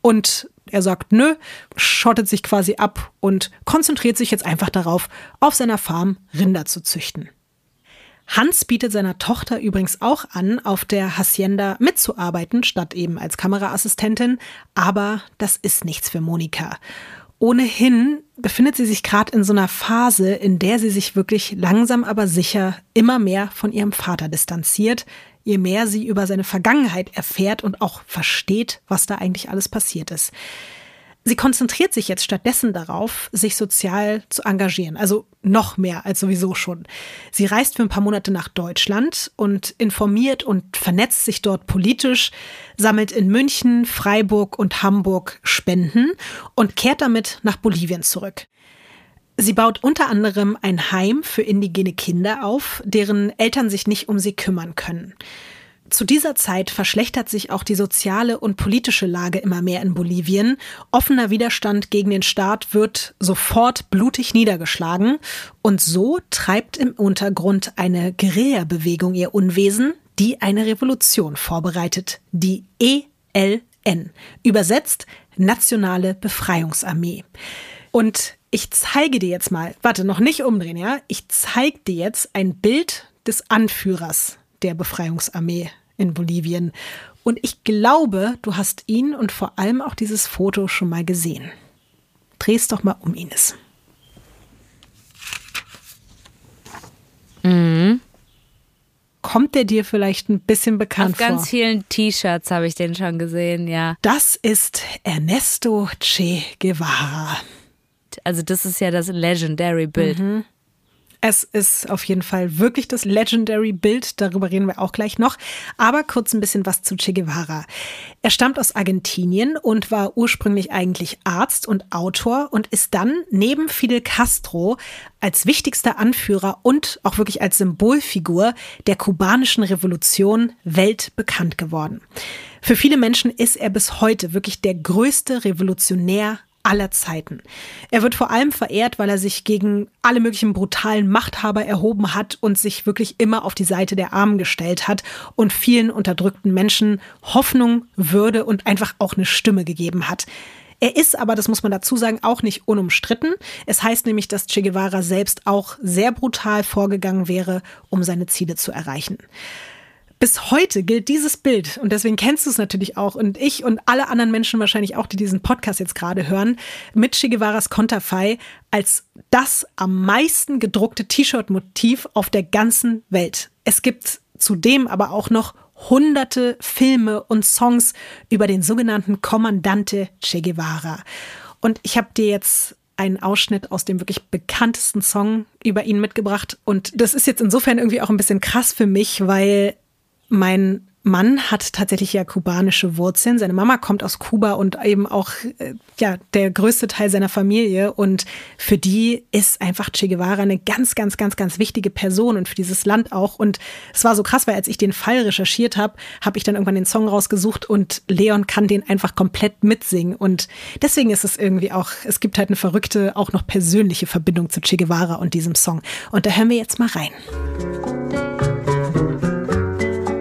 Und er sagt, nö, schottet sich quasi ab und konzentriert sich jetzt einfach darauf, auf seiner Farm Rinder zu züchten. Hans bietet seiner Tochter übrigens auch an, auf der Hacienda mitzuarbeiten, statt eben als Kameraassistentin. Aber das ist nichts für Monika. Ohnehin befindet sie sich gerade in so einer Phase, in der sie sich wirklich langsam aber sicher immer mehr von ihrem Vater distanziert, je mehr sie über seine Vergangenheit erfährt und auch versteht, was da eigentlich alles passiert ist. Sie konzentriert sich jetzt stattdessen darauf, sich sozial zu engagieren, also noch mehr als sowieso schon. Sie reist für ein paar Monate nach Deutschland und informiert und vernetzt sich dort politisch, sammelt in München, Freiburg und Hamburg Spenden und kehrt damit nach Bolivien zurück. Sie baut unter anderem ein Heim für indigene Kinder auf, deren Eltern sich nicht um sie kümmern können. Zu dieser Zeit verschlechtert sich auch die soziale und politische Lage immer mehr in Bolivien. Offener Widerstand gegen den Staat wird sofort blutig niedergeschlagen. Und so treibt im Untergrund eine Guerilla-Bewegung ihr Unwesen, die eine Revolution vorbereitet. Die ELN. Übersetzt Nationale Befreiungsarmee. Und ich zeige dir jetzt mal, warte, noch nicht umdrehen, ja? Ich zeige dir jetzt ein Bild des Anführers der Befreiungsarmee in Bolivien. Und ich glaube, du hast ihn und vor allem auch dieses Foto schon mal gesehen. Dreh's doch mal um, Ines. Mhm. Kommt der dir vielleicht ein bisschen bekannt Auf vor? Auf ganz vielen T-Shirts habe ich den schon gesehen, ja. Das ist Ernesto Che Guevara. Also das ist ja das Legendary Bild. Mhm. Es ist auf jeden Fall wirklich das Legendary Bild, darüber reden wir auch gleich noch. Aber kurz ein bisschen was zu Che Guevara. Er stammt aus Argentinien und war ursprünglich eigentlich Arzt und Autor und ist dann neben Fidel Castro als wichtigster Anführer und auch wirklich als Symbolfigur der kubanischen Revolution weltbekannt geworden. Für viele Menschen ist er bis heute wirklich der größte Revolutionär aller Zeiten. Er wird vor allem verehrt, weil er sich gegen alle möglichen brutalen Machthaber erhoben hat und sich wirklich immer auf die Seite der Armen gestellt hat und vielen unterdrückten Menschen Hoffnung, Würde und einfach auch eine Stimme gegeben hat. Er ist aber, das muss man dazu sagen, auch nicht unumstritten. Es heißt nämlich, dass Che Guevara selbst auch sehr brutal vorgegangen wäre, um seine Ziele zu erreichen. Bis heute gilt dieses Bild, und deswegen kennst du es natürlich auch, und ich und alle anderen Menschen wahrscheinlich auch, die diesen Podcast jetzt gerade hören, mit Che Guevaras Konterfei als das am meisten gedruckte T-Shirt-Motiv auf der ganzen Welt. Es gibt zudem aber auch noch hunderte Filme und Songs über den sogenannten Kommandante Che Guevara. Und ich habe dir jetzt einen Ausschnitt aus dem wirklich bekanntesten Song über ihn mitgebracht. Und das ist jetzt insofern irgendwie auch ein bisschen krass für mich, weil mein Mann hat tatsächlich ja kubanische Wurzeln. Seine Mama kommt aus Kuba und eben auch äh, ja der größte Teil seiner Familie. Und für die ist einfach Che Guevara eine ganz, ganz, ganz, ganz wichtige Person und für dieses Land auch. Und es war so krass, weil als ich den Fall recherchiert habe, habe ich dann irgendwann den Song rausgesucht und Leon kann den einfach komplett mitsingen. Und deswegen ist es irgendwie auch, es gibt halt eine verrückte, auch noch persönliche Verbindung zu Che Guevara und diesem Song. Und da hören wir jetzt mal rein.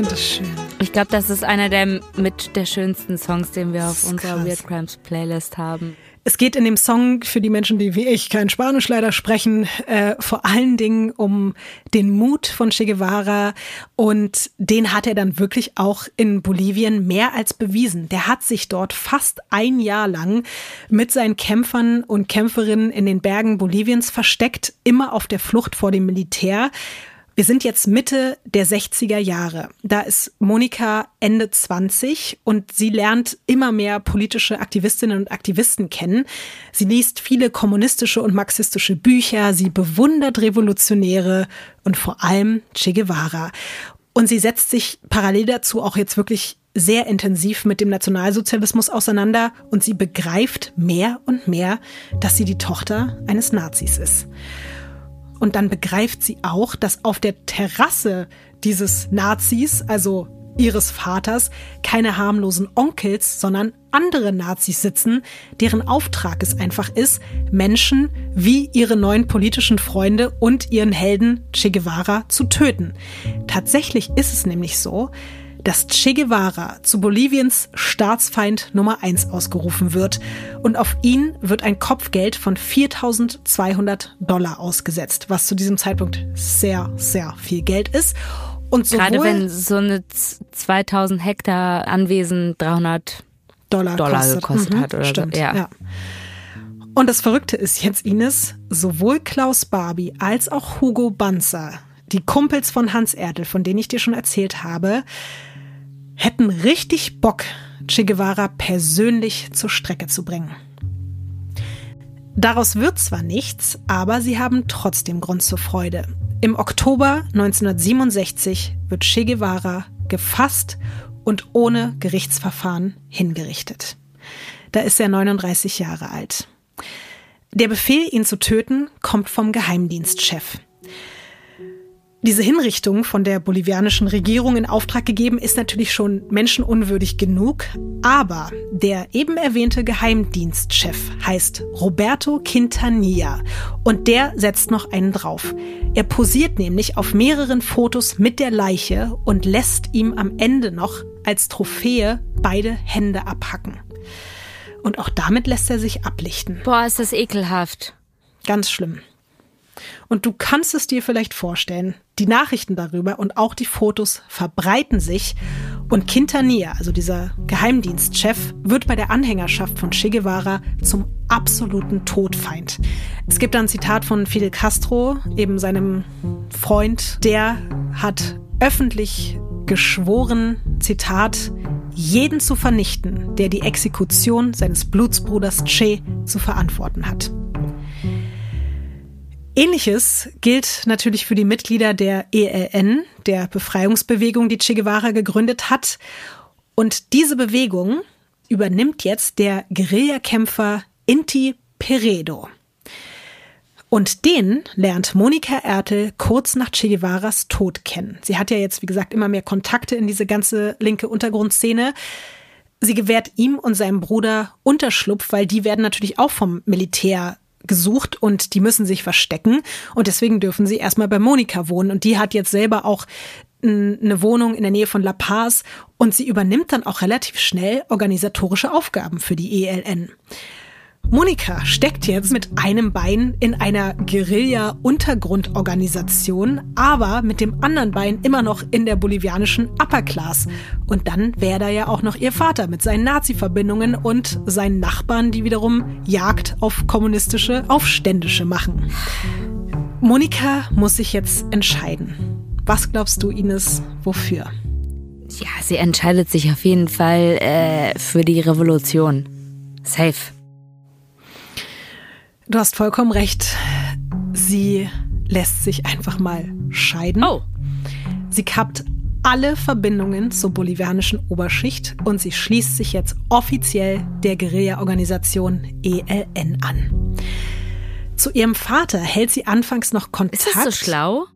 finde das schön. Ich glaube, das ist einer der mit der schönsten Songs, den wir auf unserer krass. Weird Crimes Playlist haben. Es geht in dem Song für die Menschen, die wie ich kein Spanisch leider sprechen, äh, vor allen Dingen um den Mut von Che Guevara und den hat er dann wirklich auch in Bolivien mehr als bewiesen. Der hat sich dort fast ein Jahr lang mit seinen Kämpfern und Kämpferinnen in den Bergen Boliviens versteckt, immer auf der Flucht vor dem Militär. Wir sind jetzt Mitte der 60er Jahre. Da ist Monika Ende 20 und sie lernt immer mehr politische Aktivistinnen und Aktivisten kennen. Sie liest viele kommunistische und marxistische Bücher, sie bewundert Revolutionäre und vor allem Che Guevara. Und sie setzt sich parallel dazu auch jetzt wirklich sehr intensiv mit dem Nationalsozialismus auseinander und sie begreift mehr und mehr, dass sie die Tochter eines Nazis ist. Und dann begreift sie auch, dass auf der Terrasse dieses Nazis, also ihres Vaters, keine harmlosen Onkels, sondern andere Nazis sitzen, deren Auftrag es einfach ist, Menschen wie ihre neuen politischen Freunde und ihren Helden Che Guevara zu töten. Tatsächlich ist es nämlich so, dass Che Guevara zu Boliviens Staatsfeind Nummer eins ausgerufen wird und auf ihn wird ein Kopfgeld von 4200 Dollar ausgesetzt, was zu diesem Zeitpunkt sehr, sehr viel Geld ist. Und sowohl Gerade wenn so eine 2000 Hektar Anwesen 300 Dollar, Dollar kostet. gekostet Mhm, hat oder so. stimmt, Ja. ja. Und das Verrückte ist jetzt, Ines, sowohl Klaus Barbie als auch Hugo Banzer, die Kumpels von Hans Erdel, von denen ich dir schon erzählt habe, hätten richtig Bock, Che Guevara persönlich zur Strecke zu bringen. Daraus wird zwar nichts, aber sie haben trotzdem Grund zur Freude. Im Oktober 1967 wird Che Guevara gefasst und ohne Gerichtsverfahren hingerichtet. Da ist er 39 Jahre alt. Der Befehl, ihn zu töten, kommt vom Geheimdienstchef. Diese Hinrichtung von der bolivianischen Regierung in Auftrag gegeben ist natürlich schon menschenunwürdig genug, aber der eben erwähnte Geheimdienstchef heißt Roberto Quintanilla und der setzt noch einen drauf. Er posiert nämlich auf mehreren Fotos mit der Leiche und lässt ihm am Ende noch als Trophäe beide Hände abhacken. Und auch damit lässt er sich ablichten. Boah, ist das ekelhaft. Ganz schlimm. Und du kannst es dir vielleicht vorstellen, die Nachrichten darüber und auch die Fotos verbreiten sich und Quintanilla, also dieser Geheimdienstchef, wird bei der Anhängerschaft von Che Guevara zum absoluten Todfeind. Es gibt ein Zitat von Fidel Castro, eben seinem Freund, der hat öffentlich geschworen, Zitat, jeden zu vernichten, der die Exekution seines Blutsbruders Che zu verantworten hat. Ähnliches gilt natürlich für die Mitglieder der ELN, der Befreiungsbewegung, die Che Guevara gegründet hat. Und diese Bewegung übernimmt jetzt der Guerillakämpfer Inti Peredo. Und den lernt Monika Ertel kurz nach Che Guevaras Tod kennen. Sie hat ja jetzt, wie gesagt, immer mehr Kontakte in diese ganze linke Untergrundszene. Sie gewährt ihm und seinem Bruder Unterschlupf, weil die werden natürlich auch vom Militär gesucht und die müssen sich verstecken. Und deswegen dürfen sie erstmal bei Monika wohnen. Und die hat jetzt selber auch eine Wohnung in der Nähe von La Paz und sie übernimmt dann auch relativ schnell organisatorische Aufgaben für die ELN. Monika steckt jetzt mit einem Bein in einer Guerilla-Untergrundorganisation, aber mit dem anderen Bein immer noch in der bolivianischen Upper Class. Und dann wäre da ja auch noch ihr Vater mit seinen Nazi-Verbindungen und seinen Nachbarn, die wiederum Jagd auf kommunistische Aufständische machen. Monika muss sich jetzt entscheiden. Was glaubst du, Ines, wofür? Ja, sie entscheidet sich auf jeden Fall äh, für die Revolution. Safe. Du hast vollkommen recht. Sie lässt sich einfach mal scheiden. Oh. Sie kappt alle Verbindungen zur bolivianischen Oberschicht und sie schließt sich jetzt offiziell der Guerilla-Organisation ELN an. Zu ihrem Vater hält sie anfangs noch Kontakt. Ist das so schlau?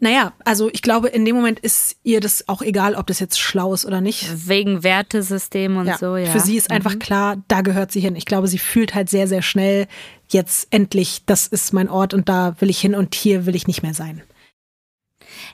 Naja, also ich glaube, in dem Moment ist ihr das auch egal, ob das jetzt schlau ist oder nicht. Wegen Wertesystem und Ja, so, ja. Für sie ist einfach klar, da gehört sie hin. Ich glaube, sie fühlt halt sehr, sehr schnell, jetzt endlich, das ist mein Ort und da will ich hin und hier will ich nicht mehr sein.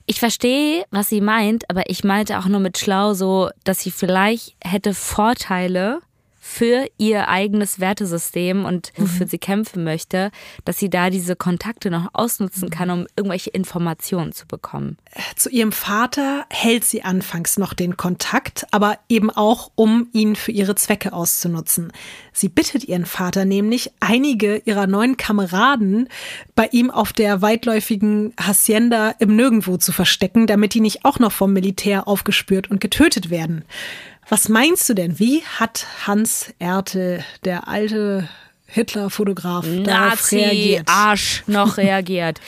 Ich verstehe, was sie meint, aber ich meinte auch nur mit schlau so, dass sie vielleicht hätte Vorteile für ihr eigenes Wertesystem und wofür sie kämpfen möchte, dass sie da diese Kontakte noch ausnutzen kann, um irgendwelche Informationen zu bekommen. Zu ihrem Vater hält sie anfangs noch den Kontakt, aber eben auch, um ihn für ihre Zwecke auszunutzen. Sie bittet ihren Vater nämlich, einige ihrer neuen Kameraden bei ihm auf der weitläufigen Hacienda im Nirgendwo zu verstecken, damit die nicht auch noch vom Militär aufgespürt und getötet werden. Was meinst du denn? Wie hat Hans Ertel, der alte Hitler-Fotograf, darauf reagiert? Nazi-Arsch noch reagiert.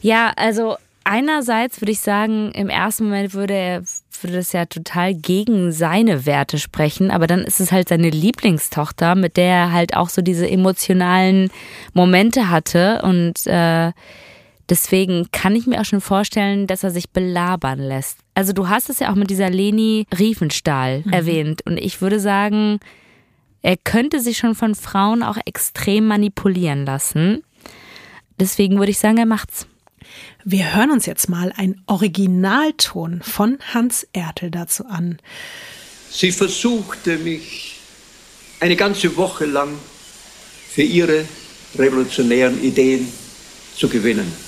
ja, also einerseits würde ich sagen, im ersten Moment würde er würde das ja total gegen seine Werte sprechen, aber dann ist es halt seine Lieblingstochter, mit der er halt auch so diese emotionalen Momente hatte und äh, Deswegen kann ich mir auch schon vorstellen, dass er sich belabern lässt. Also du hast es ja auch mit dieser Leni Riefenstahl erwähnt und ich würde sagen, er könnte sich schon von Frauen auch extrem manipulieren lassen. Deswegen würde ich sagen, er macht's. Wir hören uns jetzt mal einen Originalton von Hans Ertel dazu an. Sie versuchte mich eine ganze Woche lang für ihre revolutionären Ideen zu gewinnen.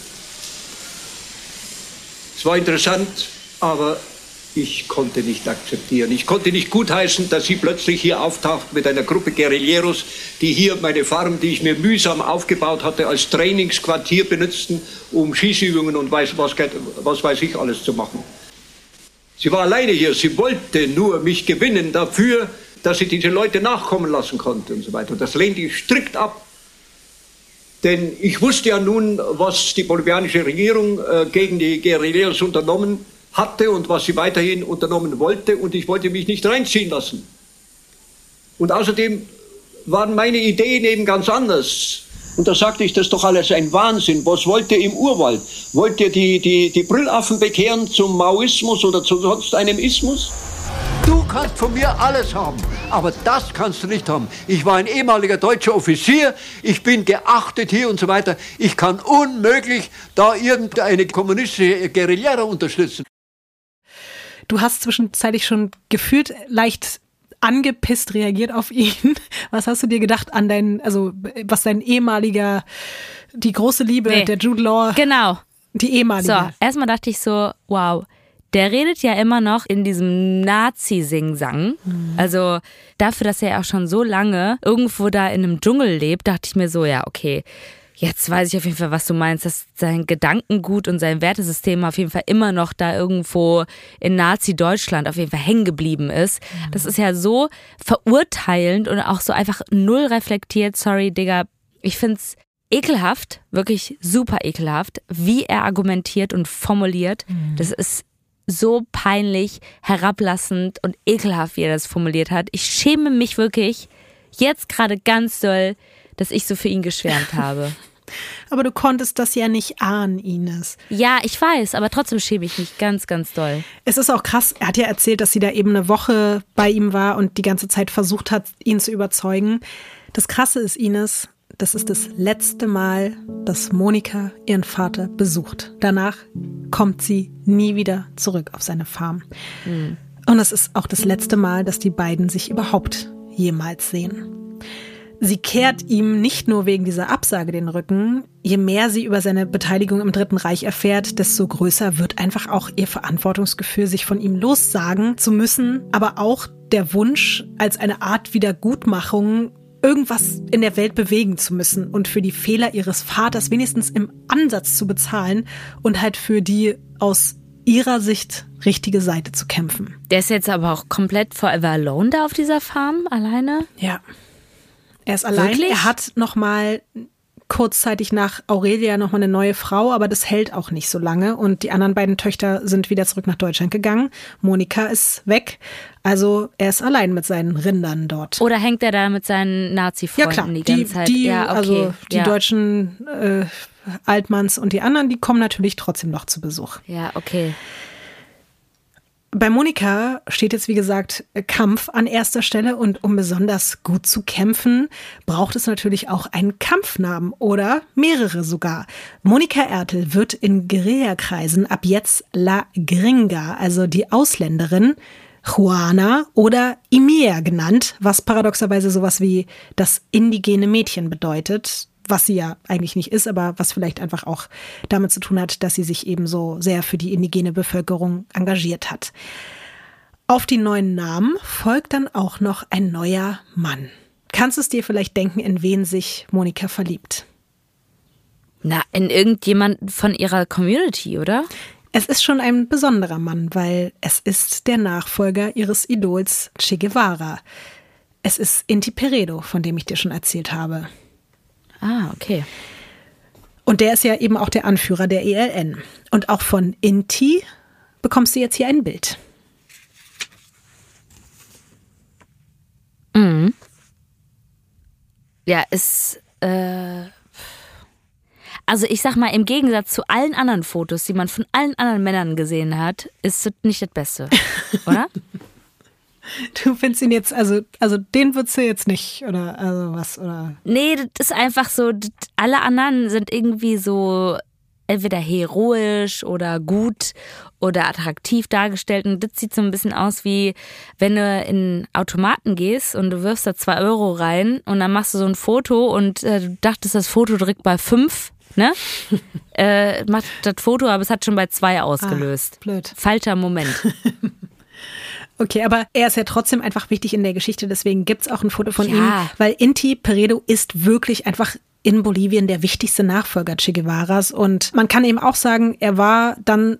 Es war interessant, aber ich konnte nicht akzeptieren. Ich konnte nicht gutheißen, dass sie plötzlich hier auftaucht mit einer Gruppe Guerilleros, die hier meine Farm, die ich mir mühsam aufgebaut hatte, als Trainingsquartier benutzten, um Schießübungen und weiß, was, was weiß ich alles zu machen. Sie war alleine hier. Sie wollte nur mich gewinnen dafür, dass sie diese Leute nachkommen lassen konnte und so weiter. Das lehnte ich strikt ab. Denn ich wusste ja nun, was die bolivianische Regierung äh, gegen die Guerilleros unternommen hatte und was sie weiterhin unternommen wollte. Und ich wollte mich nicht reinziehen lassen. Und außerdem waren meine Ideen eben ganz anders. Und da sagte ich, das ist doch alles ein Wahnsinn. Was wollt ihr im Urwald? Wollt ihr die, die, die Brüllaffen bekehren zum Maoismus oder zu sonst einem Ismus? Du kannst von mir alles haben, aber das kannst du nicht haben. Ich war ein ehemaliger deutscher Offizier, ich bin geachtet hier und so weiter. Ich kann unmöglich da irgendeine kommunistische Guerillera unterstützen. Du hast zwischenzeitlich schon gefühlt leicht angepisst reagiert auf ihn. Was hast du dir gedacht an deinen, also was dein ehemaliger, die große Liebe, Nee. der Jude Law, Genau. die ehemalige. So, erstmal dachte ich so, wow, der redet ja immer noch in diesem Nazi-Sing-Sang. Also dafür, dass er auch schon so lange irgendwo da in einem Dschungel lebt, dachte ich mir so, ja, okay. Jetzt weiß ich auf jeden Fall, was du meinst, dass sein Gedankengut und sein Wertesystem auf jeden Fall immer noch da irgendwo in Nazi-Deutschland auf jeden Fall hängen geblieben ist. Das ist ja so verurteilend und auch so einfach null reflektiert. Sorry, Digga. Ich find's ekelhaft, wirklich super ekelhaft, wie er argumentiert und formuliert. Das ist so peinlich, herablassend und ekelhaft, wie er das formuliert hat. Ich schäme mich wirklich jetzt gerade ganz doll, dass ich so für ihn geschwärmt habe. Aber du konntest das ja nicht ahnen, Ines. Ja, ich weiß, aber trotzdem schäme ich mich ganz, ganz doll. Es ist auch krass, er hat ja erzählt, dass sie da eben eine Woche bei ihm war und die ganze Zeit versucht hat, ihn zu überzeugen. Das Krasse ist, Ines, das ist das letzte Mal, dass Monika ihren Vater besucht. Danach kommt sie nie wieder zurück auf seine Farm. Und es ist auch das letzte Mal, dass die beiden sich überhaupt jemals sehen. Sie kehrt ihm nicht nur wegen dieser Absage den Rücken. Je mehr sie über seine Beteiligung im Dritten Reich erfährt, desto größer wird einfach auch ihr Verantwortungsgefühl, sich von ihm lossagen zu müssen, aber auch der Wunsch, als eine Art Wiedergutmachung irgendwas in der Welt bewegen zu müssen und für die Fehler ihres Vaters wenigstens im Ansatz zu bezahlen und halt für die aus ihrer Sicht richtige Seite zu kämpfen. Der ist jetzt aber auch komplett forever alone da auf dieser Farm, alleine? Ja. Er ist allein. Wirklich? Er hat noch mal kurzzeitig nach Aurelia noch mal eine neue Frau, aber das hält auch nicht so lange. Und die anderen beiden Töchter sind wieder zurück nach Deutschland gegangen. Monika ist weg. Also er ist allein mit seinen Rindern dort. Oder hängt er da mit seinen Ja Nazi-Freunden klar, die die, ganze Zeit? die ja, okay. also die ja. deutschen äh, Altmanns und die anderen, die kommen natürlich trotzdem noch zu Besuch. Ja, okay. Bei Monika steht jetzt, wie gesagt, Kampf an erster Stelle und um besonders gut zu kämpfen, braucht es natürlich auch einen Kampfnamen oder mehrere sogar. Monika Ertel wird in Guerillakreisen ab jetzt La Gringa, also die Ausländerin, Juana oder Imea genannt, was paradoxerweise sowas wie das indigene Mädchen bedeutet, was sie ja eigentlich nicht ist, aber was vielleicht einfach auch damit zu tun hat, dass sie sich eben so sehr für die indigene Bevölkerung engagiert hat. Auf die neuen Namen folgt dann auch noch ein neuer Mann. Kannst du es dir vielleicht denken, in wen sich Monika verliebt? Na, in irgendjemanden von ihrer Community, oder? Es ist schon ein besonderer Mann, weil es ist der Nachfolger ihres Idols Che Guevara. Es ist Inti Peredo, von dem ich dir schon erzählt habe. Ah, okay. Und der ist ja eben auch der Anführer der ELN. Und auch von Inti bekommst du jetzt hier ein Bild. Ja, ist. Äh, also ich sag mal, im Gegensatz zu allen anderen Fotos, die man von allen anderen Männern gesehen hat, ist das nicht das Beste, oder? Du findest ihn jetzt, also, also den würdest du jetzt nicht, oder also was, oder? Nee, das ist einfach so, alle anderen sind irgendwie so entweder heroisch oder gut oder attraktiv dargestellt. Und das sieht so ein bisschen aus wie, wenn du in einen Automaten gehst und du wirfst da zwei Euro rein und dann machst du so ein Foto und äh, du dachtest, das Foto direkt bei fünf, ne? äh, macht das Foto, aber es hat schon bei zwei ausgelöst. Ah, blöd. Falscher Moment. Okay, aber er ist ja trotzdem einfach wichtig in der Geschichte, deswegen gibt's auch ein Foto von Ja. ihm, weil Inti Peredo ist wirklich einfach in Bolivien der wichtigste Nachfolger Che Guevaras und man kann eben auch sagen, er war dann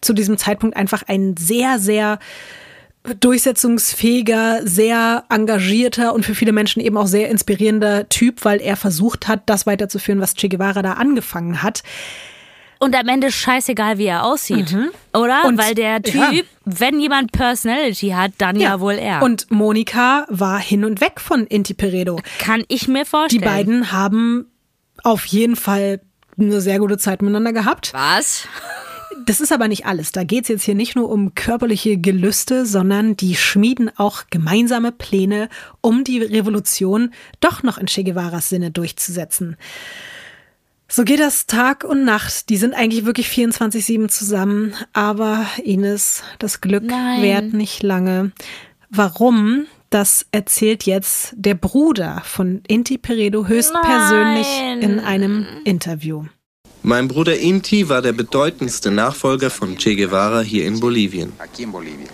zu diesem Zeitpunkt einfach ein sehr, sehr durchsetzungsfähiger, sehr engagierter und für viele Menschen eben auch sehr inspirierender Typ, weil er versucht hat, das weiterzuführen, was Che Guevara da angefangen hat. Und am Ende scheißegal, wie er aussieht. Oder? Und- Weil der Typ, ja. wenn jemand Personality hat, dann ja, wohl er. Und Monika war hin und weg von Inti Peredo. kann ich mir Die vorstellen. beiden haben auf jeden Fall eine sehr gute Zeit miteinander gehabt. Was? Das ist aber nicht alles. Da geht es jetzt hier nicht nur um körperliche Gelüste, sondern die schmieden auch gemeinsame Pläne, um die Revolution doch noch in Che Guevaras Sinne durchzusetzen. So geht das Tag und Nacht. Die sind eigentlich wirklich 24-7 zusammen. Aber Ines, das Glück Nein. währt nicht lange. Warum? Das erzählt jetzt der Bruder von Inti Peredo höchstpersönlich Nein. in einem Interview. Mein Bruder Inti war der bedeutendste Nachfolger von Che Guevara hier in Bolivien. aquí en Bolivia.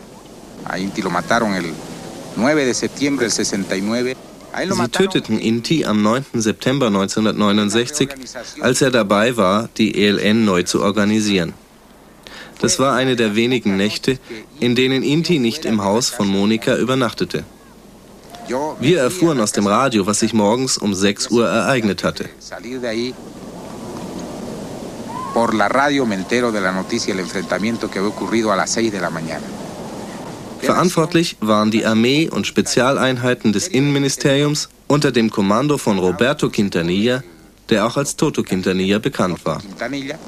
A Inti lo mataron el 9 de septiembre del 69. Sie töteten Inti am 9. September 1969, als er dabei war, die ELN neu zu organisieren. Das war eine der wenigen Nächte, in denen Inti nicht im Haus von Monika übernachtete. Wir erfuhren aus dem Radio, was sich morgens um 6 Uhr ereignet hatte. por la radio me entero de la noticia del enfrentamiento que había ocurrido a las 6 de la mañana. Verantwortlich waren die Armee und Spezialeinheiten des Innenministeriums unter dem Kommando von Roberto Quintanilla, der auch als Toto Quintanilla bekannt war. Quintanilla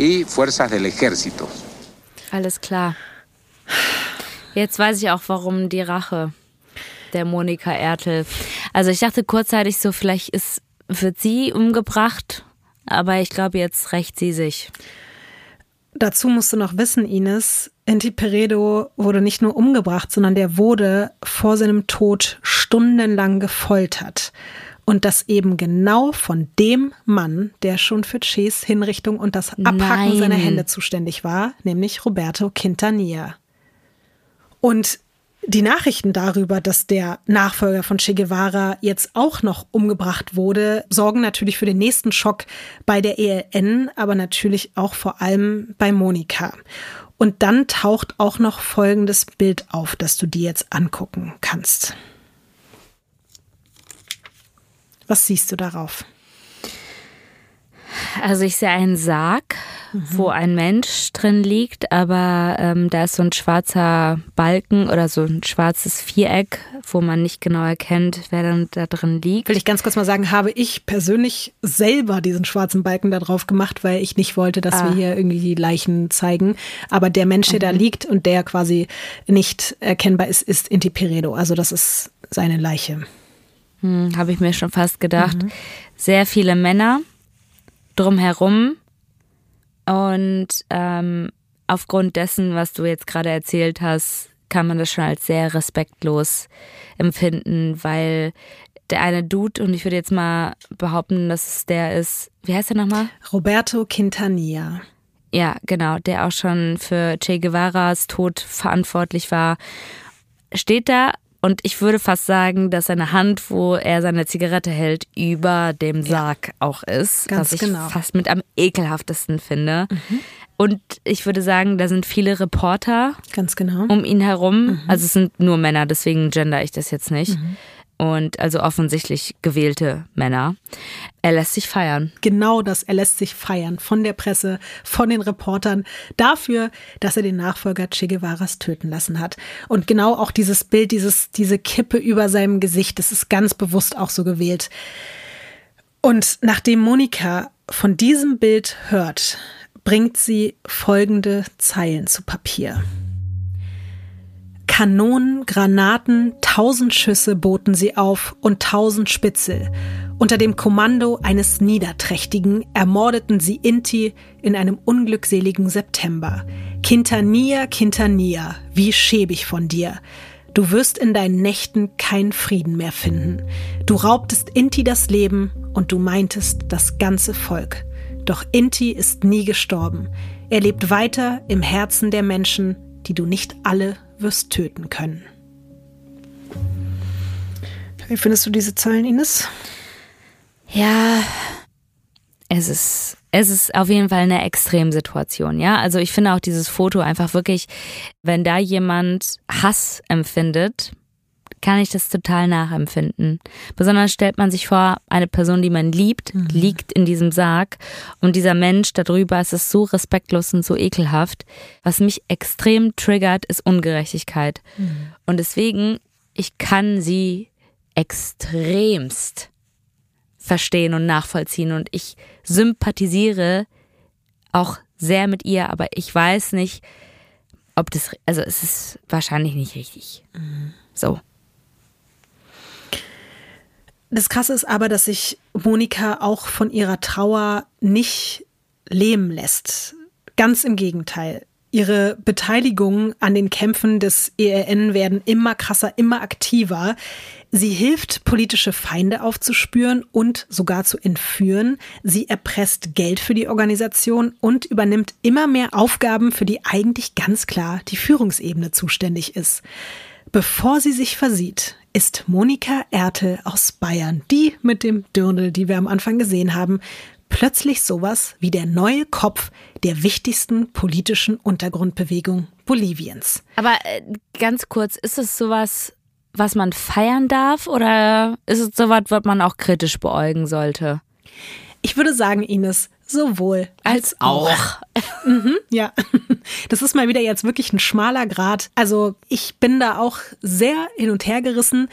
y fuerzas del ejército. Alles klar. Jetzt weiß ich auch, warum die Rache der Monika Ertel. Also ich dachte kurzzeitig so, vielleicht ist, wird sie umgebracht, aber ich glaube, jetzt rächt sie sich. Dazu musst du noch wissen, Ines, Enti Peredo wurde nicht nur umgebracht, sondern der wurde vor seinem Tod stundenlang gefoltert. Und das eben genau von dem Mann, der schon für Ches Hinrichtung und das Abhacken Nein. seiner Hände zuständig war, nämlich Roberto Quintanilla. Und die Nachrichten darüber, dass der Nachfolger von Che Guevara jetzt auch noch umgebracht wurde, sorgen natürlich für den nächsten Schock bei der ELN, aber natürlich auch vor allem bei Monika. Und dann taucht auch noch folgendes Bild auf, das du dir jetzt angucken kannst. Was siehst du darauf? Also ich sehe einen Sarg, wo ein Mensch drin liegt, aber ähm, da ist so ein schwarzer Balken oder so ein schwarzes Viereck, wo man nicht genau erkennt, wer dann da drin liegt. Will ich ganz kurz mal sagen, habe ich persönlich selber diesen schwarzen Balken da drauf gemacht, weil ich nicht wollte, dass wir hier irgendwie die Leichen zeigen. Aber der Mensch, der da liegt und der quasi nicht erkennbar ist, ist Inti Peredo. Also das ist seine Leiche. Hm, Habe ich mir schon fast gedacht. Sehr viele Männer drumherum. Und ähm, aufgrund dessen, was du jetzt gerade erzählt hast, kann man das schon als sehr respektlos empfinden, weil der eine Dude, und ich würde jetzt mal behaupten, dass es der ist, wie heißt er nochmal? Roberto Quintanilla. Ja, genau, der auch schon für Che Guevaras Tod verantwortlich war, steht da und ich würde fast sagen, dass seine Hand, wo er seine Zigarette hält, über dem Sarg auch ist, ganz was ich genau. fast mit am ekelhaftesten finde. Und ich würde sagen, da sind viele Reporter Ganz genau. um ihn herum. Also es sind nur Männer, deswegen gender ich das jetzt nicht. Und also offensichtlich gewählte Männer. Er lässt sich feiern. Genau das, er lässt sich feiern von der Presse, von den Reportern dafür, dass er den Nachfolger Che Guevaras töten lassen hat. Und genau auch dieses Bild, dieses, diese Kippe über seinem Gesicht, das ist ganz bewusst auch so gewählt. Und nachdem Monika von diesem Bild hört, bringt sie folgende Zeilen zu Papier. Kanonen, Granaten, tausend Schüsse boten sie auf und tausend Spitzel. Unter dem Kommando eines Niederträchtigen ermordeten sie Inti in einem unglückseligen September. Quintanilla, Quintanilla, wie schäbig von dir. Du wirst in deinen Nächten keinen Frieden mehr finden. Du raubtest Inti das Leben und du meintest das ganze Volk. Doch Inti ist nie gestorben. Er lebt weiter im Herzen der Menschen, die du nicht alle wirst töten können. Wie findest du diese Zeilen, Ines? Ja, es ist, es ist auf jeden Fall eine Extremsituation, ja. Also ich finde auch dieses Foto einfach wirklich, wenn da jemand Hass empfindet, kann ich das total nachempfinden. Besonders stellt man sich vor, eine Person, die man liebt, liegt in diesem Sarg und dieser Mensch darüber, es ist so respektlos und so ekelhaft. Was mich extrem triggert, ist Ungerechtigkeit. Und deswegen, ich kann sie extremst verstehen und nachvollziehen und ich sympathisiere auch sehr mit ihr, aber ich weiß nicht, ob das, also es ist wahrscheinlich nicht richtig. So. Das Krasse ist aber, dass sich Monika auch von ihrer Trauer nicht lähmen lässt. Ganz im Gegenteil. Ihre Beteiligungen an den Kämpfen des ERN werden immer krasser, immer aktiver. Sie hilft, politische Feinde aufzuspüren und sogar zu entführen. Sie erpresst Geld für die Organisation und übernimmt immer mehr Aufgaben, für die eigentlich ganz klar die Führungsebene zuständig ist. Bevor sie sich versieht, ist Monika Ertel aus Bayern, die mit dem Dirndl, die wir am Anfang gesehen haben, plötzlich sowas wie der neue Kopf der wichtigsten politischen Untergrundbewegung Boliviens. Aber äh, ganz kurz, ist es sowas, was man feiern darf oder ist es sowas, was man auch kritisch beäugen sollte? Ich würde sagen, Ines, sowohl als auch. Mhm, ja, das ist mal wieder jetzt wirklich ein schmaler Grad. Also ich bin da auch sehr hin und her gerissen.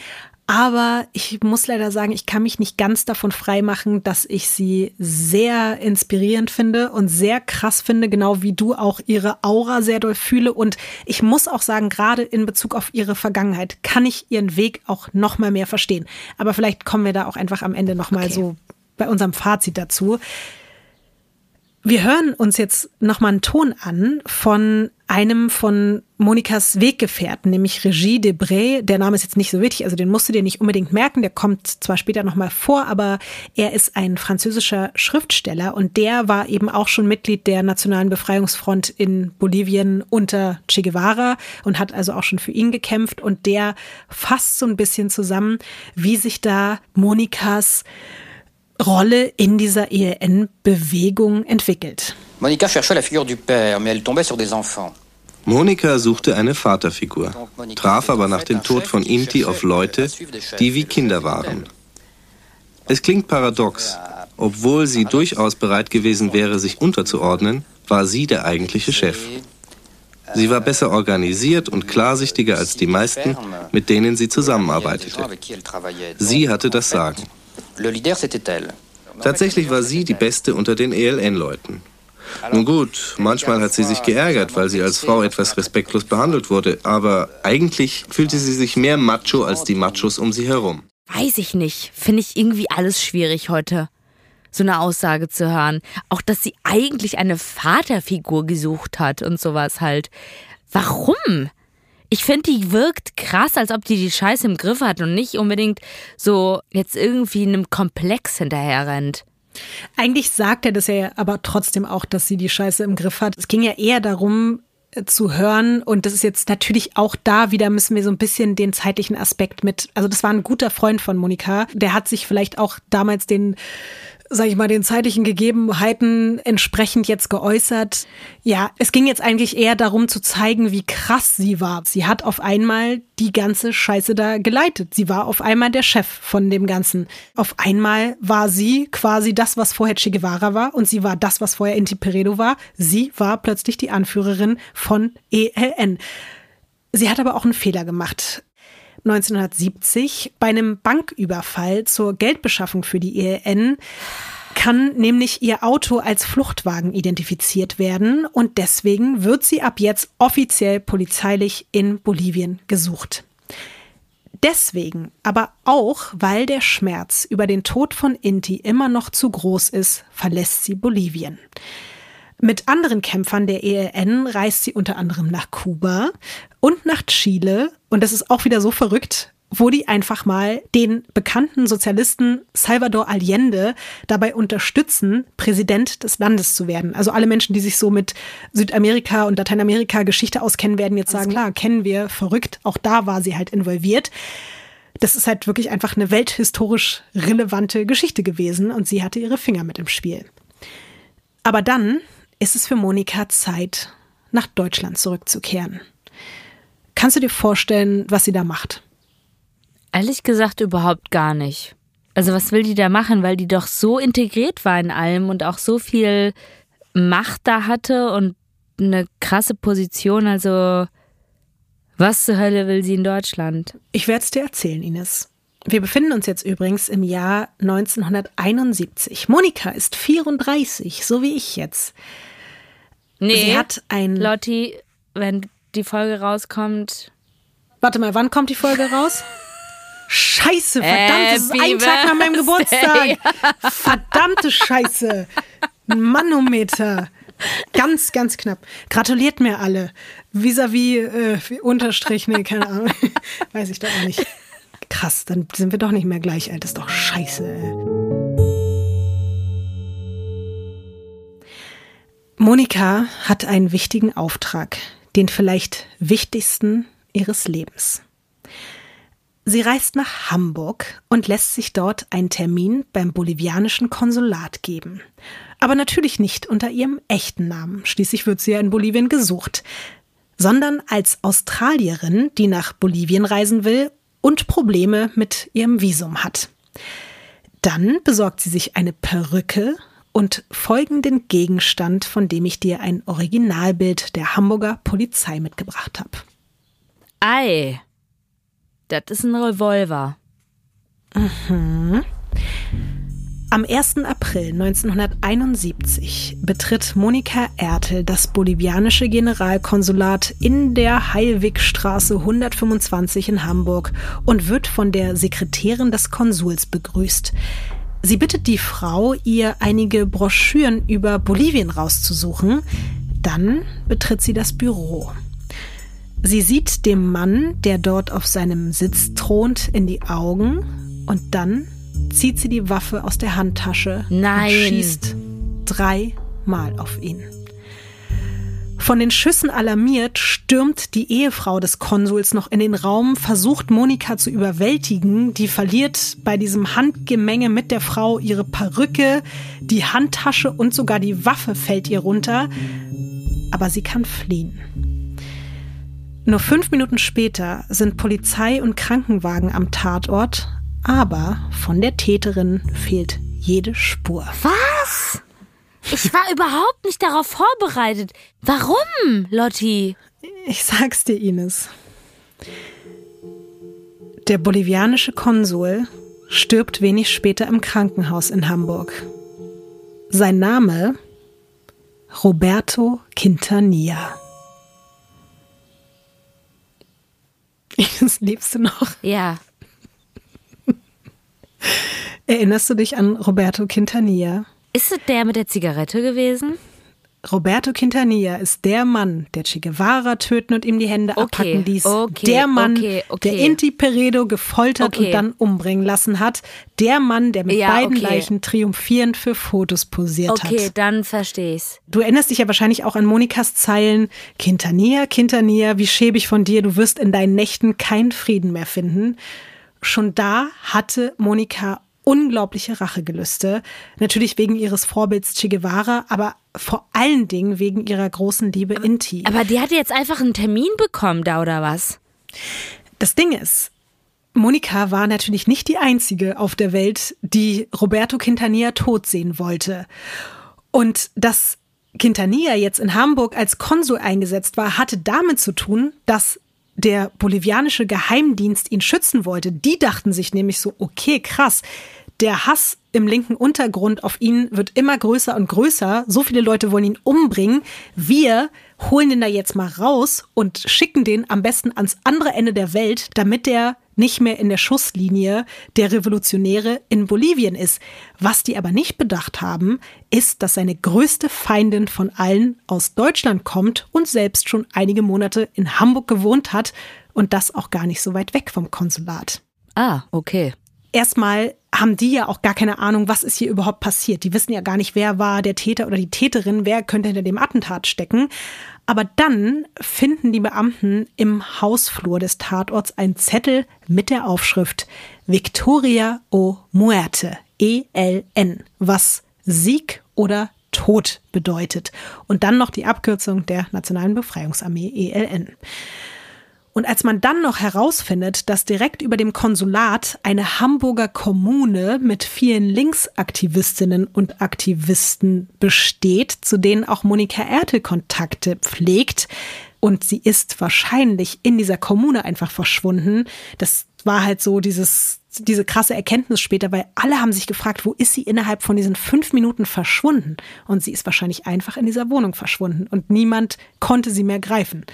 Aber ich muss leider sagen, ich kann mich nicht ganz davon freimachen, dass ich sie sehr inspirierend finde und sehr krass finde, genau wie du auch ihre Aura sehr doll fühle. Und ich muss auch sagen, gerade in Bezug auf ihre Vergangenheit kann ich ihren Weg auch noch mal mehr verstehen. Aber vielleicht kommen wir da auch einfach am Ende noch mal Okay. so bei unserem Fazit dazu. Wir hören uns jetzt nochmal einen Ton an von einem von Monikas Weggefährten, nämlich Regie Debray. Der Name ist jetzt nicht so wichtig, also den musst du dir nicht unbedingt merken. Der kommt zwar später nochmal vor, aber er ist ein französischer Schriftsteller und der war eben auch schon Mitglied der Nationalen Befreiungsfront in Bolivien unter Che Guevara und hat also auch schon für ihn gekämpft und der fasst so ein bisschen zusammen, wie sich da Monikas Rolle in dieser ELN-Bewegung entwickelt. Monika cherchait la figure du père, mais elle tombait sur des enfants. Monika suchte eine Vaterfigur, traf aber nach dem Tod von Inti auf Leute, die wie Kinder waren. Es klingt paradox. Obwohl sie durchaus bereit gewesen wäre, sich unterzuordnen, war sie der eigentliche Chef. Sie war besser organisiert und klarsichtiger als die meisten, mit denen sie zusammenarbeitete. Sie hatte das Sagen. Tatsächlich war sie die Beste unter den ELN-Leuten. Nun gut, manchmal hat sie sich geärgert, weil sie als Frau etwas respektlos behandelt wurde, aber eigentlich fühlte sie sich mehr macho als die Machos um sie herum. Weiß ich nicht. Finde ich irgendwie alles schwierig heute. So eine Aussage zu hören. Auch, dass sie eigentlich eine Vaterfigur gesucht hat und sowas halt. Warum? Ich finde, die wirkt krass, als ob die die Scheiße im Griff hat und nicht unbedingt so jetzt irgendwie einem Komplex hinterher rennt. Eigentlich sagt er das ja aber trotzdem auch, dass sie die Scheiße im Griff hat. Es ging ja eher darum, äh, zu hören. Und das ist jetzt natürlich auch da wieder müssen wir so ein bisschen den zeitlichen Aspekt mit. Also das war ein guter Freund von Monika. Der hat sich vielleicht auch damals den sage ich mal, den zeitlichen Gegebenheiten entsprechend jetzt geäußert. Ja, es ging jetzt eigentlich eher darum zu zeigen, wie krass sie war. Sie hat auf einmal die ganze Scheiße da geleitet. Sie war auf einmal der Chef von dem Ganzen. Auf einmal war sie quasi das, was vorher Che Guevara war und sie war das, was vorher Inti Peredo war. Sie war plötzlich die Anführerin von ELN. Sie hat aber auch einen Fehler gemacht. 1970 bei einem Banküberfall zur Geldbeschaffung für die ELN kann nämlich ihr Auto als Fluchtwagen identifiziert werden und deswegen wird sie ab jetzt offiziell polizeilich in Bolivien gesucht. Deswegen, aber auch weil der Schmerz über den Tod von Inti immer noch zu groß ist, verlässt sie Bolivien. Mit anderen Kämpfern der ELN reist sie unter anderem nach Kuba und nach Chile. Und das ist auch wieder so verrückt, wo die einfach mal den bekannten Sozialisten Salvador Allende dabei unterstützen, Präsident des Landes zu werden. Also alle Menschen, die sich so mit Südamerika und Lateinamerika Geschichte auskennen, werden jetzt sagen, klar, kennen wir, verrückt. Auch da war sie halt involviert. Das ist halt wirklich einfach eine welthistorisch relevante Geschichte gewesen und sie hatte ihre Finger mit im Spiel. Aber dann ist es für Monika Zeit, nach Deutschland zurückzukehren. Kannst du dir vorstellen, was sie da macht? Ehrlich gesagt überhaupt gar nicht. Also was will die da machen, weil die doch so integriert war in allem und auch so viel Macht da hatte und eine krasse Position. Also was zur Hölle will sie in Deutschland? Ich werde es dir erzählen, Ines. Wir befinden uns jetzt übrigens im Jahr 1971. Monika ist 34, so wie ich jetzt. Nee, Sie hat ein. Lotti, wenn die Folge rauskommt. Warte mal, wann kommt die Folge raus? Scheiße, verdammt, es ist ein Tag nach meinem. Geburtstag. Verdammte Scheiße. Manometer. Ganz, ganz knapp. Gratuliert mir alle. Vis-à-vis äh, wie Unterstrich, nee, keine Ahnung. Weiß ich doch auch nicht. Krass, dann sind wir doch nicht mehr gleich alt. Das ist doch scheiße. Ey. Monika hat einen wichtigen Auftrag, den vielleicht wichtigsten ihres Lebens. Sie reist nach Hamburg und lässt sich dort einen Termin beim bolivianischen Konsulat geben. Aber natürlich nicht unter ihrem echten Namen, schließlich wird sie ja in Bolivien gesucht, sondern als Australierin, die nach Bolivien reisen will und Probleme mit ihrem Visum hat. Dann besorgt sie sich eine Perücke und folgenden Gegenstand, von dem ich dir ein Originalbild der Hamburger Polizei mitgebracht habe. Ei, das ist ein Revolver. Am 1. April 1971 betritt Monika Ertel das bolivianische Generalkonsulat in der Heilwigstraße 125 in Hamburg und wird von der Sekretärin des Konsuls begrüßt. Sie bittet die Frau, ihr einige Broschüren über Bolivien rauszusuchen. Dann betritt sie das Büro. Sie sieht dem Mann, der dort auf seinem Sitz thront, in die Augen und dann zieht sie die Waffe aus der Handtasche Nein. und schießt dreimal auf ihn. Von den Schüssen alarmiert, stürmt die Ehefrau des Konsuls noch in den Raum, versucht Monika zu überwältigen. Die verliert bei diesem Handgemenge mit der Frau ihre Perücke, die Handtasche und sogar die Waffe fällt ihr runter. Aber sie kann fliehen. Nur fünf Minuten später sind Polizei und Krankenwagen am Tatort, aber von der Täterin fehlt jede Spur. Was? Ich war überhaupt nicht darauf vorbereitet. Warum, Lotti? Ich sag's dir, Ines. Der bolivianische Konsul stirbt wenig später im Krankenhaus in Hamburg. Sein Name Roberto Quintanilla. Ines, lebst du noch? Ja. Erinnerst du dich an Roberto Quintanilla? Ist es der mit der Zigarette gewesen? Roberto Quintanilla ist der Mann, der Che Guevara töten und ihm die Hände Okay, abhacken ließ. okay, der Mann, okay, okay. der Inti Peredo gefoltert Okay. und dann umbringen lassen hat. Der Mann, der mit Ja, beiden okay. Leichen triumphierend für Fotos posiert Okay, hat. dann verstehe ich's. Du erinnerst dich ja wahrscheinlich auch an Monikas Zeilen. Quintanilla, Quintanilla, wie schäbig von dir, du wirst in deinen Nächten keinen Frieden mehr finden. Schon da hatte Monika unglaubliche Rachegelüste. Natürlich wegen ihres Vorbilds Che Guevara, aber vor allen Dingen wegen ihrer großen Liebe Inti. Aber die hatte jetzt einfach einen Termin bekommen da oder was? Das Ding ist, Monika war natürlich nicht die einzige auf der Welt, die Roberto Quintanilla tot sehen wollte. Und dass Quintanilla jetzt in Hamburg als Konsul eingesetzt war, hatte damit zu tun, dass der bolivianische Geheimdienst ihn schützen wollte. Die dachten sich nämlich so, okay, krass, der Hass im linken Untergrund auf ihn wird immer größer und größer. So viele Leute wollen ihn umbringen. Wir holen den da jetzt mal raus und schicken den am besten ans andere Ende der Welt, damit der nicht mehr in der Schusslinie der Revolutionäre in Bolivien ist. Was die aber nicht bedacht haben, ist, dass seine größte Feindin von allen aus Deutschland kommt und selbst schon einige Monate in Hamburg gewohnt hat und das auch gar nicht so weit weg vom Konsulat. Ah, okay. Erstmal haben die ja auch gar keine Ahnung, was ist hier überhaupt passiert. Die wissen ja gar nicht, wer war der Täter oder die Täterin, wer könnte hinter dem Attentat stecken. Aber dann finden die Beamten im Hausflur des Tatorts einen Zettel mit der Aufschrift Victoria o Muerte, ELN, was Sieg oder Tod bedeutet. Und dann noch die Abkürzung der Nationalen Befreiungsarmee, ELN. Und als man dann noch herausfindet, dass direkt über dem Konsulat eine Hamburger Kommune mit vielen Linksaktivistinnen und Aktivisten besteht, zu denen auch Monika Ertel Kontakte pflegt, und sie ist wahrscheinlich in dieser Kommune einfach verschwunden. Das war halt so dieses, diese krasse Erkenntnis später, weil alle haben sich gefragt, wo ist sie innerhalb von diesen fünf Minuten verschwunden? Und sie ist wahrscheinlich einfach in dieser Wohnung verschwunden und niemand konnte sie mehr greifen.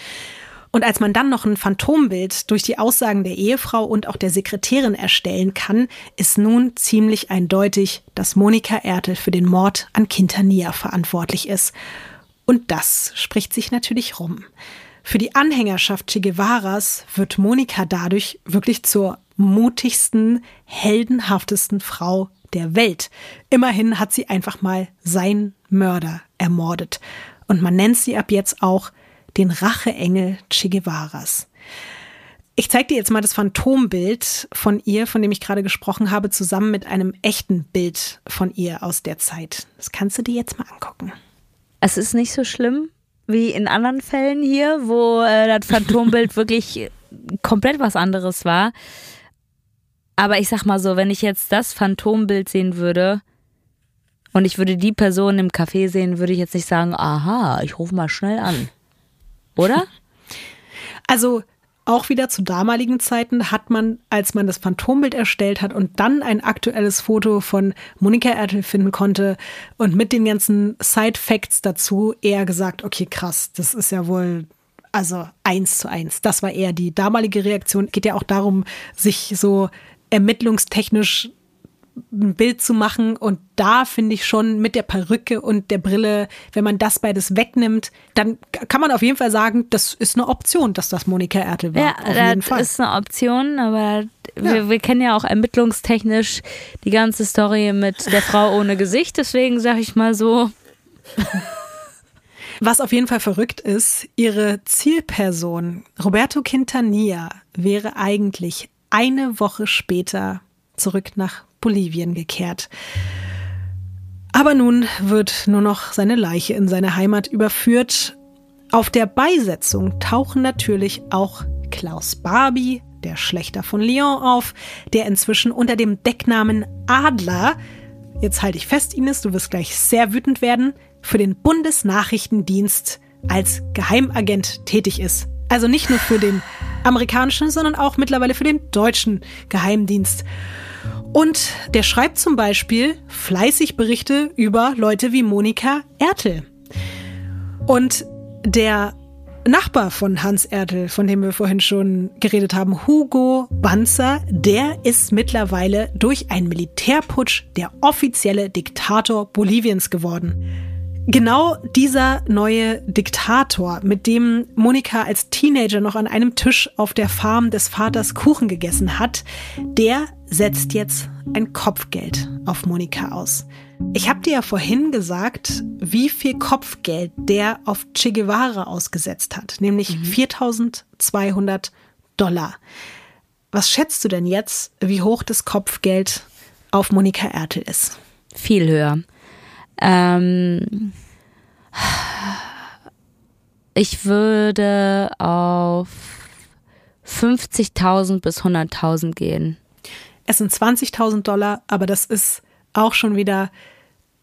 Und als man dann noch ein Phantombild durch die Aussagen der Ehefrau und auch der Sekretärin erstellen kann, ist nun ziemlich eindeutig, dass Monika Ertel für den Mord an Quintanilla verantwortlich ist. Und das spricht sich natürlich rum. Für die Anhängerschaft Che Guevaras wird Monika dadurch wirklich zur mutigsten, heldenhaftesten Frau der Welt. Immerhin hat sie einfach mal seinen Mörder ermordet. Und man nennt sie ab jetzt auch den Racheengel Che Guevaras. Ich zeige dir jetzt mal das Phantombild von ihr, von dem ich gerade gesprochen habe, zusammen mit einem echten Bild von ihr aus der Zeit. Das kannst du dir jetzt mal angucken. Es ist nicht so schlimm wie in anderen Fällen hier, wo äh, das Phantombild wirklich komplett was anderes war. Aber ich sag mal so, wenn ich jetzt das Phantombild sehen würde und ich würde die Person im Café sehen, würde ich jetzt nicht sagen, aha, ich rufe mal schnell an. Oder? Also auch wieder zu damaligen Zeiten hat man, als man das Phantombild erstellt hat und dann ein aktuelles Foto von Monika Ertel finden konnte und mit den ganzen Side-Facts dazu eher gesagt, okay, krass, das ist ja wohl also eins zu eins. Das war eher die damalige Reaktion. Geht ja auch darum, sich so ermittlungstechnisch ein Bild zu machen. Und da finde ich schon mit der Perücke und der Brille, wenn man das beides wegnimmt, dann kann man auf jeden Fall sagen, das ist eine Option, dass das Monika Ertel war. Ja, auf jeden das Fall. ist eine Option, aber wir, wir kennen ja auch ermittlungstechnisch die ganze Story mit der Frau ohne Gesicht. Deswegen sage ich mal so, Was auf jeden Fall verrückt ist, ihre Zielperson, Roberto Quintanilla, wäre eigentlich eine Woche später zurück nach Bolivien gekehrt. Aber nun wird nur noch seine Leiche in seine Heimat überführt. Auf der Beisetzung tauchen natürlich auch Klaus Barbie, der Schlechter von Lyon, auf, der inzwischen unter dem Decknamen Adler, jetzt halte ich fest, Ines, du wirst gleich sehr wütend werden, für den Bundesnachrichtendienst als Geheimagent tätig ist. Also nicht nur für den amerikanischen, sondern auch mittlerweile für den deutschen Geheimdienst. Und der schreibt zum Beispiel fleißig Berichte über Leute wie Monika Ertel. Und der Nachbar von Hans Ertel, von dem wir vorhin schon geredet haben, Hugo Banzer, der ist mittlerweile durch einen Militärputsch der offizielle Diktator Boliviens geworden. Genau dieser neue Diktator, mit dem Monika als Teenager noch an einem Tisch auf der Farm des Vaters Kuchen gegessen hat, der setzt jetzt ein Kopfgeld auf Monika aus. Ich habe dir ja vorhin gesagt, wie viel Kopfgeld der auf Che Guevara ausgesetzt hat, nämlich 4200 Dollar. Was schätzt du denn jetzt, wie hoch das Kopfgeld auf Monika Ertel ist? viel höher. Ähm, ich würde auf 50.000 bis 100.000 gehen. Es sind 20.000 Dollar, aber das ist auch schon wieder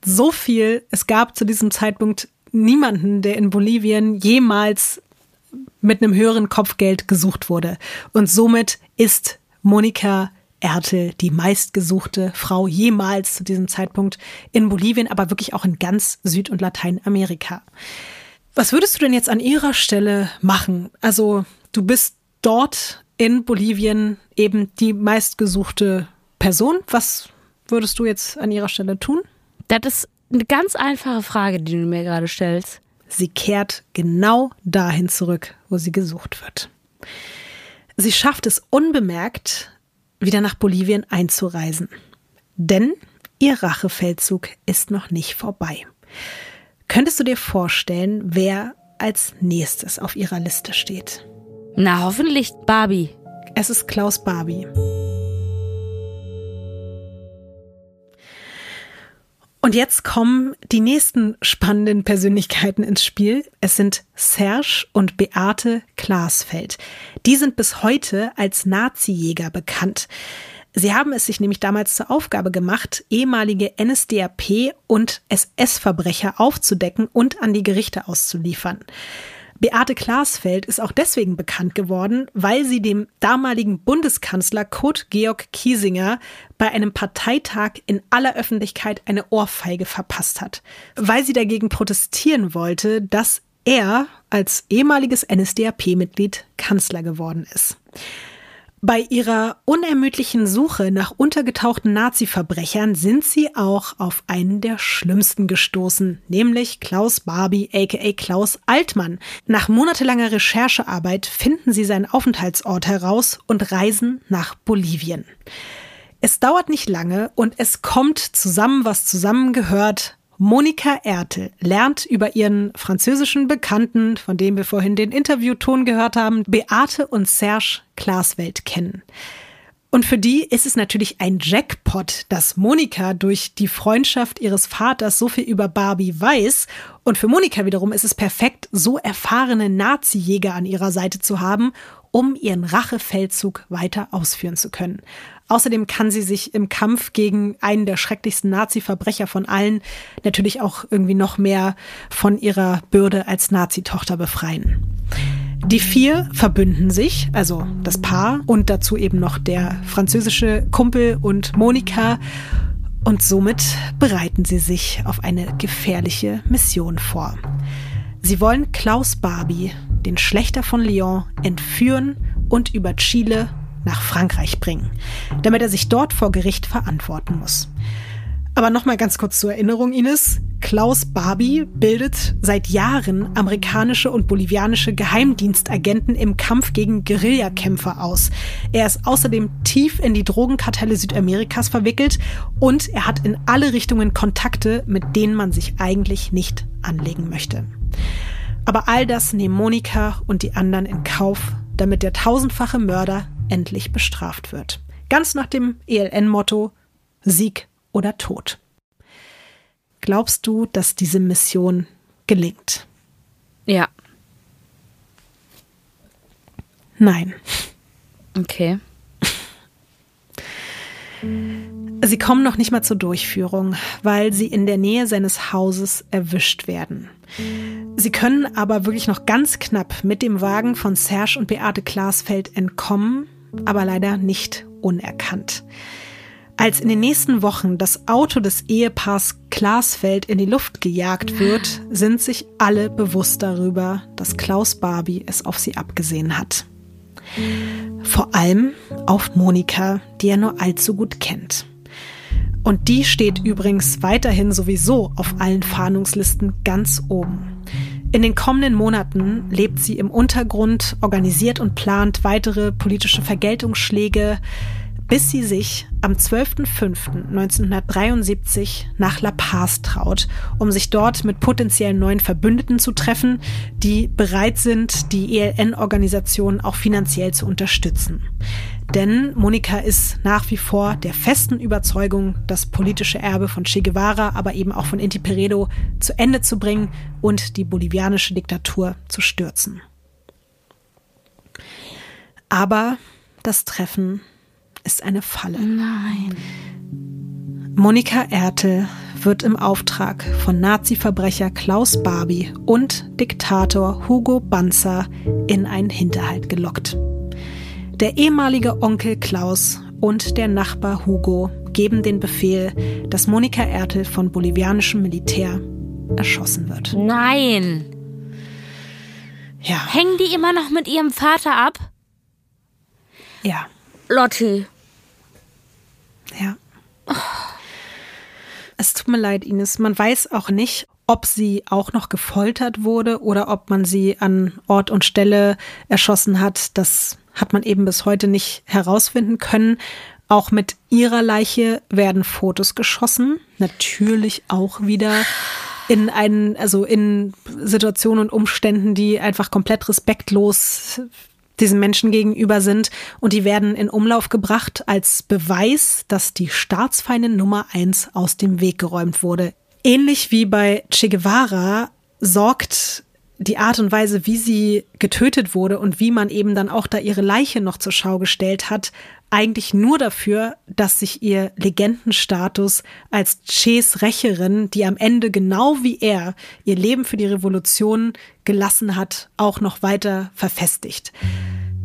so viel. Es gab zu diesem Zeitpunkt niemanden, der in Bolivien jemals mit einem höheren Kopfgeld gesucht wurde. Und somit ist Monika Ertel die meistgesuchte Frau jemals zu diesem Zeitpunkt in Bolivien, aber wirklich auch in ganz Süd- und Lateinamerika. Was würdest du denn jetzt an ihrer Stelle machen? Also du bist dort in Bolivien eben die meistgesuchte Person. Was würdest du jetzt an ihrer Stelle tun? Das ist eine ganz einfache Frage, die du mir gerade stellst. Sie kehrt genau dahin zurück, wo sie gesucht wird. Sie schafft es unbemerkt, wieder nach Bolivien einzureisen. Denn ihr Rachefeldzug ist noch nicht vorbei. Könntest du dir vorstellen, wer als nächstes auf ihrer Liste steht? Na, hoffentlich Barbie. Es ist Klaus Barbie. Und jetzt kommen die nächsten spannenden Persönlichkeiten ins Spiel. Es sind Serge und Beate Glasfeld. Die sind bis heute als Nazi-Jäger bekannt. Sie haben es sich nämlich damals zur Aufgabe gemacht, ehemalige NSDAP und SS-Verbrecher aufzudecken und an die Gerichte auszuliefern. Beate Glasfeld ist auch deswegen bekannt geworden, weil sie dem damaligen Bundeskanzler Kurt Georg Kiesinger bei einem Parteitag in aller Öffentlichkeit eine Ohrfeige verpasst hat, weil sie dagegen protestieren wollte, dass er als ehemaliges NSDAP-Mitglied Kanzler geworden ist. Bei ihrer unermüdlichen Suche nach untergetauchten Nazi-Verbrechern sind sie auch auf einen der schlimmsten gestoßen, nämlich Klaus Barbie aka Klaus Altmann. Nach monatelanger Recherchearbeit finden sie seinen Aufenthaltsort heraus und reisen nach Bolivien. Es dauert nicht lange und es kommt zusammen, was zusammengehört. Monika Ertel lernt über ihren französischen Bekannten, von dem wir vorhin den Interviewton gehört haben, Beate und Serge Glaswelt kennen. Und für die ist es natürlich ein Jackpot, dass Monika durch die Freundschaft ihres Vaters so viel über Barbie weiß. Und für Monika wiederum ist es perfekt, so erfahrene Nazi-Jäger an ihrer Seite zu haben, um ihren Rachefeldzug weiter ausführen zu können. Außerdem kann sie sich im Kampf gegen einen der schrecklichsten Nazi-Verbrecher von allen natürlich auch irgendwie noch mehr von ihrer Bürde als Nazi-Tochter befreien. Die vier verbünden sich, also das Paar und dazu eben noch der französische Kumpel und Monika. Und somit bereiten sie sich auf eine gefährliche Mission vor. Sie wollen Klaus Barbie, den Schlechter von Lyon, entführen und über Chile nach Frankreich bringen, damit er sich dort vor Gericht verantworten muss. Aber nochmal ganz kurz zur Erinnerung, Ines. Klaus Barbie bildet seit Jahren amerikanische und bolivianische Geheimdienstagenten im Kampf gegen Guerillakämpfer aus. Er ist außerdem tief in die Drogenkartelle Südamerikas verwickelt und er hat in alle Richtungen Kontakte, mit denen man sich eigentlich nicht anlegen möchte. Aber all das nehmen Monika und die anderen in Kauf, damit der tausendfache Mörder endlich bestraft wird. Ganz nach dem ELN-Motto Sieg oder Tod. Glaubst du, dass diese Mission gelingt? Ja. Nein. Okay. Sie kommen noch nicht mal zur Durchführung, weil sie in der Nähe seines Hauses erwischt werden. Sie können aber wirklich noch ganz knapp mit dem Wagen von Serge und Beate Glasfeld entkommen, aber leider nicht unerkannt. Als in den nächsten Wochen das Auto des Ehepaars Glasfeld in die Luft gejagt wird, sind sich alle bewusst darüber, dass Klaus Barbie es auf sie abgesehen hat. Vor allem auf Monika, die er nur allzu gut kennt. Und die steht übrigens weiterhin sowieso auf allen Fahndungslisten ganz oben. In den kommenden Monaten lebt sie im Untergrund, organisiert und plant weitere politische Vergeltungsschläge, bis sie sich am 12.05.1973 nach La Paz traut, um sich dort mit potenziellen neuen Verbündeten zu treffen, die bereit sind, die ELN-Organisation auch finanziell zu unterstützen. Denn Monika ist nach wie vor der festen Überzeugung, das politische Erbe von Che Guevara, aber eben auch von Inti Peredo zu Ende zu bringen und die bolivianische Diktatur zu stürzen. Aber das Treffen ist eine Falle. Nein. Monika Ertel wird im Auftrag von Nazi-Verbrecher Klaus Barbie und Diktator Hugo Banzer in einen Hinterhalt gelockt. Der ehemalige Onkel Klaus und der Nachbar Hugo geben den Befehl, dass Monika Ertel von bolivianischem Militär erschossen wird. Nein. Ja. Hängen die immer noch mit ihrem Vater ab? Ja. Lotti. Ja. Es tut mir leid, Ines. Man weiß auch nicht, ob sie auch noch gefoltert wurde oder ob man sie an Ort und Stelle erschossen hat. Das hat man eben bis heute nicht herausfinden können. Auch mit ihrer Leiche werden Fotos geschossen. Natürlich auch wieder in einen, also in Situationen und Umständen, die einfach komplett respektlos diesen Menschen gegenüber sind. Und die werden in Umlauf gebracht als Beweis, dass die Staatsfeindin Nummer eins aus dem Weg geräumt wurde. Ähnlich wie bei Che Guevara sorgt die Art und Weise, wie sie getötet wurde und wie man eben dann auch da ihre Leiche noch zur Schau gestellt hat, eigentlich nur dafür, dass sich ihr Legendenstatus als Ches Rächerin, die am Ende genau wie er ihr Leben für die Revolution gelassen hat, auch noch weiter verfestigt.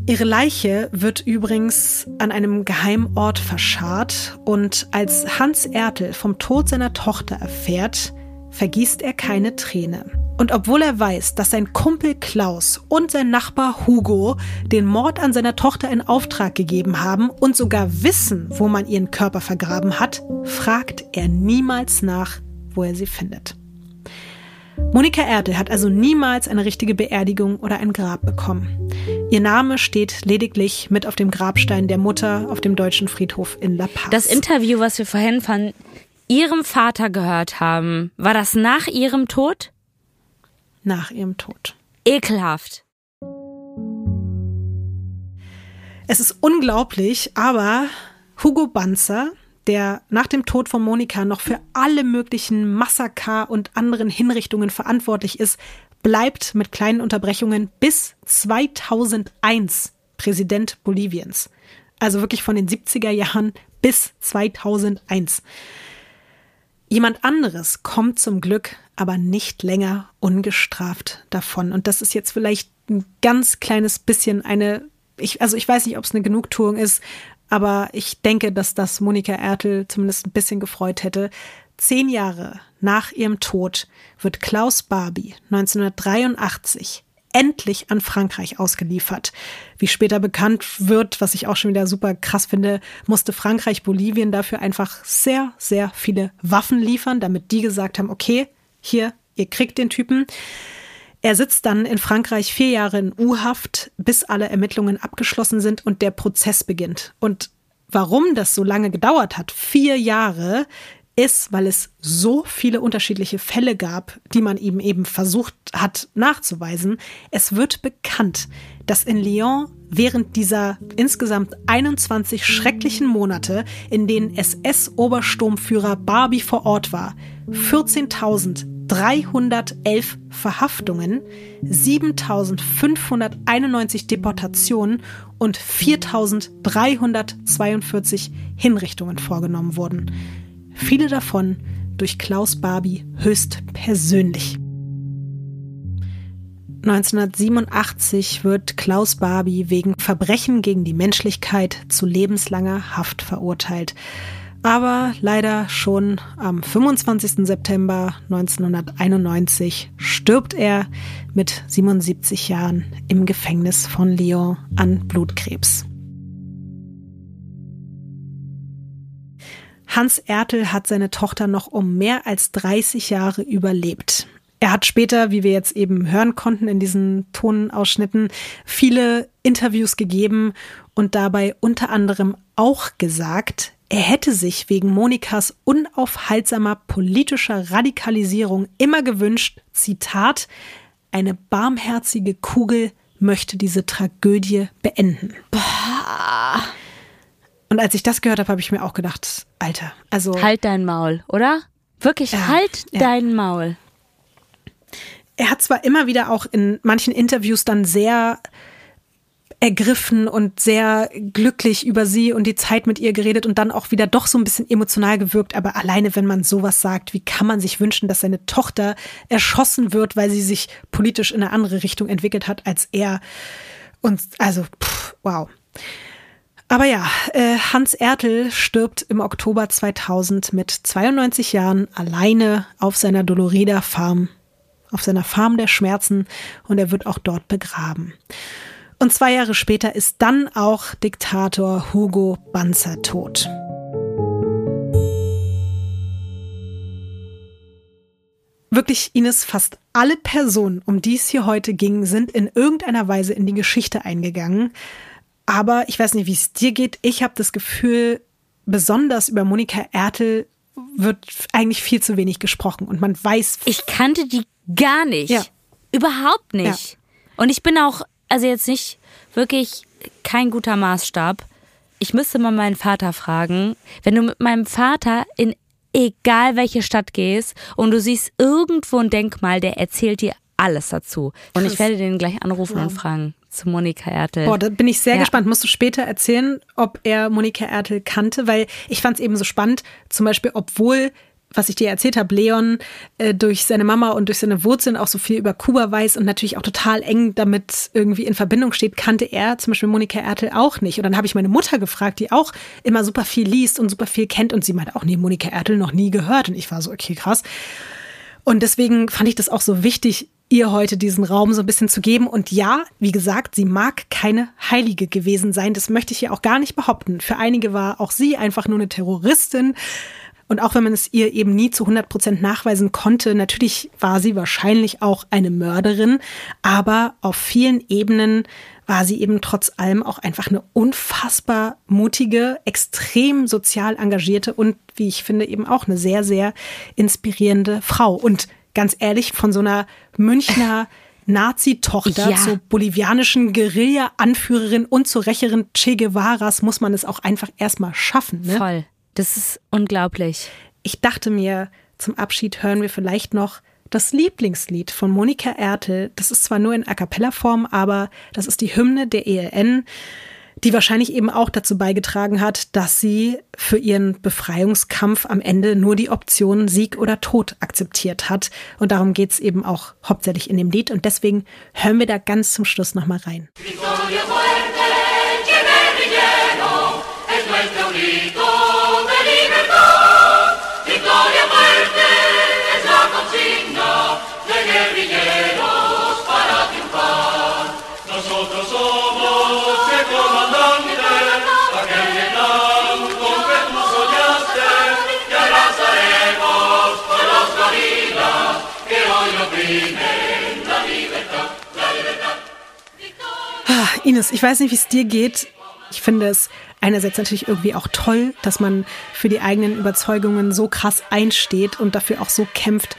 Ihre Leiche wird übrigens an einem Geheimort verscharrt und als Hans Ertel vom Tod seiner Tochter erfährt, vergießt er keine Träne. Und obwohl er weiß, dass sein Kumpel Klaus und sein Nachbar Hugo den Mord an seiner Tochter in Auftrag gegeben haben und sogar wissen, wo man ihren Körper vergraben hat, fragt er niemals nach, wo er sie findet. Monika Erdel hat also niemals eine richtige Beerdigung oder ein Grab bekommen. Ihr Name steht lediglich mit auf dem Grabstein der Mutter auf dem deutschen Friedhof in La Paz. Das Interview, was wir vorhin von ihrem Vater gehört haben, war das nach ihrem Tod? nach ihrem Tod. Ekelhaft. Es ist unglaublich, aber Hugo Banzer, der nach dem Tod von Monika noch für alle möglichen Massaker und anderen Hinrichtungen verantwortlich ist, bleibt mit kleinen Unterbrechungen bis 2001 Präsident Boliviens. Also wirklich von den 70er Jahren bis 2001. Jemand anderes kommt zum Glück aber nicht länger ungestraft davon. Und das ist jetzt vielleicht ein ganz kleines bisschen eine, ich, also ich weiß nicht, ob es eine Genugtuung ist, aber ich denke, dass das Monika Ertel zumindest ein bisschen gefreut hätte. Zehn Jahre nach ihrem Tod wird Klaus Barbie 1983 endlich an Frankreich ausgeliefert. Wie später bekannt wird, was ich auch schon wieder super krass finde, musste Frankreich Bolivien dafür einfach sehr, sehr viele Waffen liefern, damit die gesagt haben, okay, hier, ihr kriegt den Typen. Er sitzt dann in Frankreich vier Jahre in U-Haft, bis alle Ermittlungen abgeschlossen sind und der Prozess beginnt. Und warum das so lange gedauert hat, vier Jahre, ist, weil es so viele unterschiedliche Fälle gab, die man ihm eben versucht hat nachzuweisen. Es wird bekannt, dass in Lyon während dieser insgesamt 21 schrecklichen Monate, in denen SS-Obersturmführer Barbie vor Ort war, 14.311 Verhaftungen, 7.591 Deportationen und 4.342 Hinrichtungen vorgenommen wurden. Viele davon durch Klaus Barbie höchst persönlich. 1987 wird Klaus Barbie wegen Verbrechen gegen die Menschlichkeit zu lebenslanger Haft verurteilt. Aber leider schon am 25. September 1991 stirbt er mit 77 Jahren im Gefängnis von Lyon an Blutkrebs. Hans Ertel hat seine Tochter noch um mehr als 30 Jahre überlebt. Er hat später, wie wir jetzt eben hören konnten in diesen Tonausschnitten, viele Interviews gegeben und dabei unter anderem auch gesagt, er hätte sich wegen Monikas unaufhaltsamer politischer Radikalisierung immer gewünscht, Zitat, eine barmherzige Kugel möchte diese Tragödie beenden. Boah. Und als ich das gehört habe, habe ich mir auch gedacht, Alter, also. Halt dein Maul, oder? Wirklich, ja, halt ja. dein Maul. Er hat zwar immer wieder auch in manchen Interviews dann sehr ergriffen und sehr glücklich über sie und die Zeit mit ihr geredet und dann auch wieder doch so ein bisschen emotional gewirkt. Aber alleine, wenn man sowas sagt, wie kann man sich wünschen, dass seine Tochter erschossen wird, weil sie sich politisch in eine andere Richtung entwickelt hat als er? Und also, pff, wow. Aber ja, äh, Hans Ertel stirbt im Oktober 2000 mit 92 Jahren alleine auf seiner Dolorida Farm, auf seiner Farm der Schmerzen und er wird auch dort begraben. Und zwei Jahre später ist dann auch Diktator Hugo Banzer tot. Wirklich, Ines, fast alle Personen, um die es hier heute ging, sind in irgendeiner Weise in die Geschichte eingegangen. Aber ich weiß nicht, wie es dir geht. Ich habe das Gefühl, besonders über Monika Ertel wird eigentlich viel zu wenig gesprochen und man weiß. Ich kannte die gar nicht. Ja. Überhaupt nicht. Ja. Und ich bin auch, also jetzt nicht wirklich kein guter Maßstab. Ich müsste mal meinen Vater fragen, wenn du mit meinem Vater in egal welche Stadt gehst und du siehst irgendwo ein Denkmal, der erzählt dir alles dazu. Und ich werde den gleich anrufen ja. und fragen zu Monika Ertel. Boah, da bin ich sehr ja. gespannt. Musst du später erzählen, ob er Monika Ertel kannte, weil ich fand es eben so spannend, zum Beispiel, obwohl was ich dir erzählt habe, Leon äh, durch seine Mama und durch seine Wurzeln auch so viel über Kuba weiß und natürlich auch total eng damit irgendwie in Verbindung steht, kannte er zum Beispiel Monika Ertel auch nicht. Und dann habe ich meine Mutter gefragt, die auch immer super viel liest und super viel kennt und sie meinte auch, nee, Monika Ertel noch nie gehört. Und ich war so, okay, krass. Und deswegen fand ich das auch so wichtig, ihr heute diesen Raum so ein bisschen zu geben. Und ja, wie gesagt, sie mag keine Heilige gewesen sein. Das möchte ich hier auch gar nicht behaupten. Für einige war auch sie einfach nur eine Terroristin. Und auch wenn man es ihr eben nie zu 100 Prozent nachweisen konnte, natürlich war sie wahrscheinlich auch eine Mörderin. Aber auf vielen Ebenen war sie eben trotz allem auch einfach eine unfassbar mutige, extrem sozial engagierte und, wie ich finde, eben auch eine sehr, sehr inspirierende Frau. Und ganz ehrlich, von so einer Münchner Nazi-Tochter ja. zur bolivianischen Guerilla-Anführerin und zur Rächerin Che Guevaras muss man es auch einfach erstmal schaffen. Ne? Voll. Das ist unglaublich. Ich dachte mir, zum Abschied hören wir vielleicht noch das Lieblingslied von Monika Ertel. Das ist zwar nur in A cappella-Form, aber das ist die Hymne der ELN die wahrscheinlich eben auch dazu beigetragen hat, dass sie für ihren Befreiungskampf am Ende nur die Option Sieg oder Tod akzeptiert hat. Und darum geht es eben auch hauptsächlich in dem Lied. Und deswegen hören wir da ganz zum Schluss nochmal rein. Victoria Ines, ich weiß nicht, wie es dir geht. Ich finde es einerseits natürlich irgendwie auch toll, dass man für die eigenen Überzeugungen so krass einsteht und dafür auch so kämpft.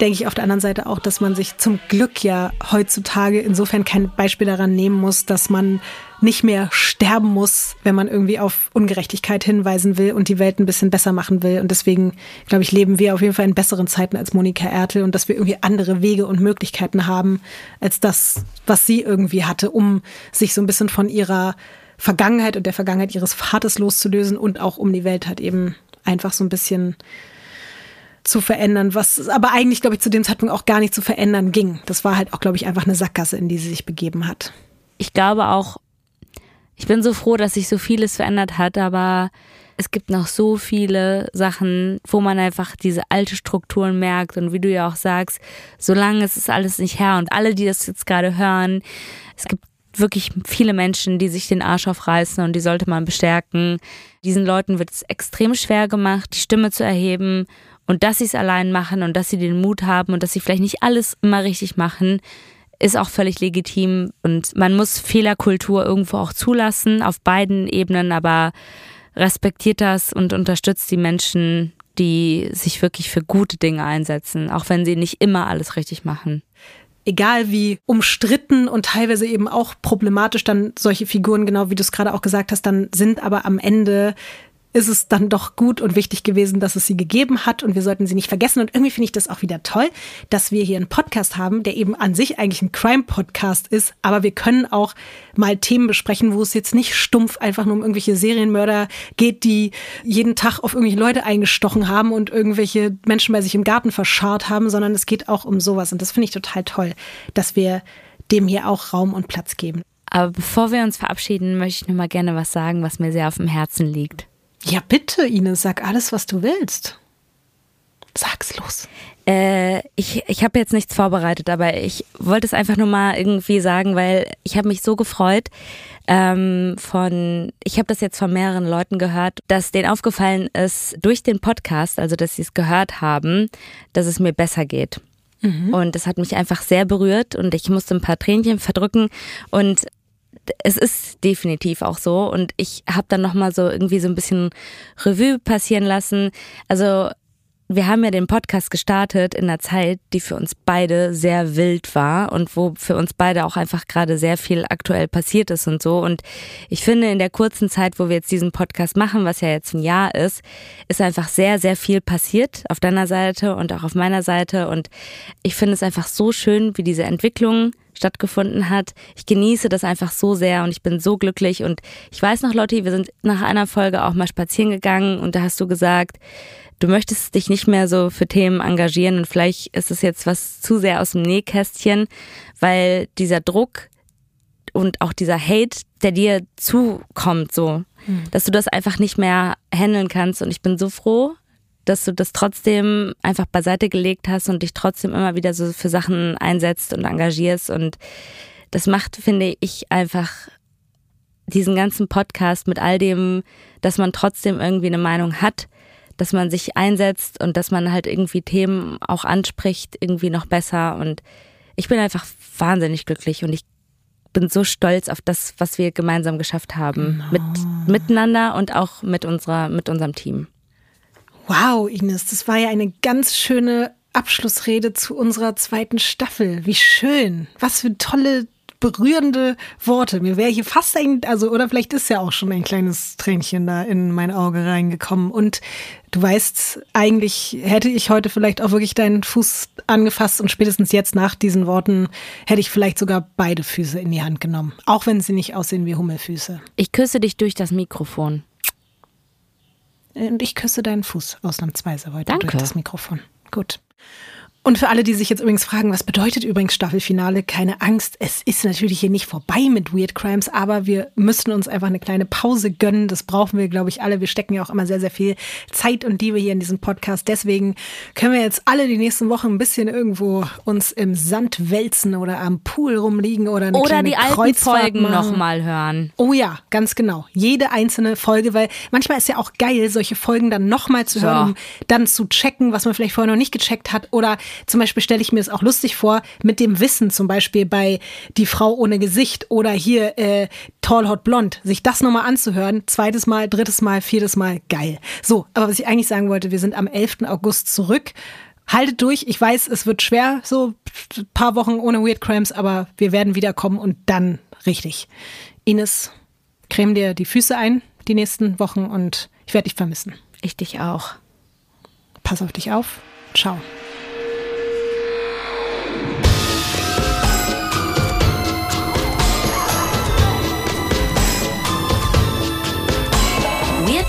Denke ich auf der anderen Seite auch, dass man sich zum Glück ja heutzutage insofern kein Beispiel daran nehmen muss, dass man nicht mehr sterben muss, wenn man irgendwie auf Ungerechtigkeit hinweisen will und die Welt ein bisschen besser machen will. Und deswegen, glaube ich, leben wir auf jeden Fall in besseren Zeiten als Monika Ertel und dass wir irgendwie andere Wege und Möglichkeiten haben, als das, was sie irgendwie hatte, um sich so ein bisschen von ihrer Vergangenheit und der Vergangenheit ihres Vaters loszulösen und auch um die Welt halt eben einfach so ein bisschen zu verändern, was aber eigentlich, glaube ich, zu dem Zeitpunkt auch gar nicht zu verändern ging. Das war halt auch, glaube ich, einfach eine Sackgasse, in die sie sich begeben hat. Ich glaube auch, ich bin so froh, dass sich so vieles verändert hat, aber es gibt noch so viele Sachen, wo man einfach diese alte Strukturen merkt und wie du ja auch sagst, solange ist es alles nicht her und alle, die das jetzt gerade hören, es gibt wirklich viele Menschen, die sich den Arsch aufreißen und die sollte man bestärken. Diesen Leuten wird es extrem schwer gemacht, die Stimme zu erheben und dass sie es allein machen und dass sie den Mut haben und dass sie vielleicht nicht alles immer richtig machen, ist auch völlig legitim und man muss Fehlerkultur irgendwo auch zulassen, auf beiden Ebenen, aber respektiert das und unterstützt die Menschen, die sich wirklich für gute Dinge einsetzen, auch wenn sie nicht immer alles richtig machen. Egal wie umstritten und teilweise eben auch problematisch dann solche Figuren, genau wie du es gerade auch gesagt hast, dann sind, aber am Ende ist es dann doch gut und wichtig gewesen, dass es sie gegeben hat und wir sollten sie nicht vergessen. Und irgendwie finde ich das auch wieder toll, dass wir hier einen Podcast haben, der eben an sich eigentlich ein Crime-Podcast ist, aber wir können auch mal Themen besprechen, wo es jetzt nicht stumpf einfach nur um irgendwelche Serienmörder geht, die jeden Tag auf irgendwelche Leute eingestochen haben und irgendwelche Menschen bei sich im Garten verscharrt haben, sondern es geht auch um sowas. Und das finde ich total toll, dass wir dem hier auch Raum und Platz geben. Aber bevor wir uns verabschieden, möchte ich noch mal gerne was sagen, was mir sehr auf dem Herzen liegt. Ja, bitte, Ines, sag alles, was du willst. Sag's los. Äh, ich ich habe jetzt nichts vorbereitet, aber ich wollte es einfach nur mal irgendwie sagen, weil ich habe mich so gefreut ähm, von, ich habe das jetzt von mehreren Leuten gehört, dass denen aufgefallen ist durch den Podcast, also dass sie es gehört haben, dass es mir besser geht. Mhm. Und das hat mich einfach sehr berührt und ich musste ein paar Tränchen verdrücken und es ist definitiv auch so und ich habe dann noch mal so irgendwie so ein bisschen Revue passieren lassen. Also wir haben ja den Podcast gestartet in einer Zeit, die für uns beide sehr wild war und wo für uns beide auch einfach gerade sehr viel aktuell passiert ist und so. Und ich finde, in der kurzen Zeit, wo wir jetzt diesen Podcast machen, was ja jetzt ein Jahr ist, ist einfach sehr, sehr viel passiert auf deiner Seite und auch auf meiner Seite. Und ich finde es einfach so schön, wie diese Entwicklung stattgefunden hat. Ich genieße das einfach so sehr und ich bin so glücklich. Und ich weiß noch, Lotti, wir sind nach einer Folge auch mal spazieren gegangen und da hast du gesagt, du möchtest dich nicht mehr so für Themen engagieren und vielleicht ist es jetzt was zu sehr aus dem Nähkästchen, weil dieser Druck und auch dieser Hate, der dir zukommt, so, hm. dass du das einfach nicht mehr handeln kannst. Und ich bin so froh, dass du das trotzdem einfach beiseite gelegt hast und dich trotzdem immer wieder so für Sachen einsetzt und engagierst. Und das macht, finde ich, einfach diesen ganzen Podcast mit all dem, dass man trotzdem irgendwie eine Meinung hat, dass man sich einsetzt und dass man halt irgendwie Themen auch anspricht, irgendwie noch besser. Und ich bin einfach wahnsinnig glücklich und ich bin so stolz auf das, was wir gemeinsam geschafft haben. Mit, miteinander und auch mit unserer, mit unserem Team. Wow, Ines, das war ja eine ganz schöne Abschlussrede zu unserer zweiten Staffel. Wie schön. Was für tolle, berührende Worte. Mir wäre hier fast ein, also, oder vielleicht ist ja auch schon ein kleines Tränchen da in mein Auge reingekommen. Und du weißt, eigentlich hätte ich heute vielleicht auch wirklich deinen Fuß angefasst und spätestens jetzt nach diesen Worten hätte ich vielleicht sogar beide Füße in die Hand genommen. Auch wenn sie nicht aussehen wie Hummelfüße. Ich küsse dich durch das Mikrofon. Und ich küsse deinen Fuß ausnahmsweise heute Danke. durch das Mikrofon. Gut. Und für alle, die sich jetzt übrigens fragen, was bedeutet übrigens Staffelfinale, keine Angst, es ist natürlich hier nicht vorbei mit Weird Crimes, aber wir müssen uns einfach eine kleine Pause gönnen. Das brauchen wir, glaube ich, alle. Wir stecken ja auch immer sehr, sehr viel Zeit und Liebe hier in diesem Podcast. Deswegen können wir jetzt alle die nächsten Wochen ein bisschen irgendwo uns im Sand wälzen oder am Pool rumliegen oder eine Oder die alten Kreuzfahrt Folgen nochmal hören. Oh ja, ganz genau. Jede einzelne Folge, weil manchmal ist ja auch geil, solche Folgen dann nochmal zu hören, Ja. um dann zu checken, was man vielleicht vorher noch nicht gecheckt hat oder zum Beispiel stelle ich mir es auch lustig vor, mit dem Wissen zum Beispiel bei Die Frau ohne Gesicht oder hier äh, Tall Hot Blond, sich das nochmal anzuhören, zweites Mal, drittes Mal, viertes Mal, geil. So, aber was ich eigentlich sagen wollte, wir sind am 11. August zurück. Haltet durch, ich weiß, es wird schwer, so ein paar Wochen ohne Weird Crimes, aber wir werden wiederkommen und dann richtig. Ines, creme dir die Füße ein die nächsten Wochen und ich werde dich vermissen. Ich dich auch. Pass auf dich auf. Ciao.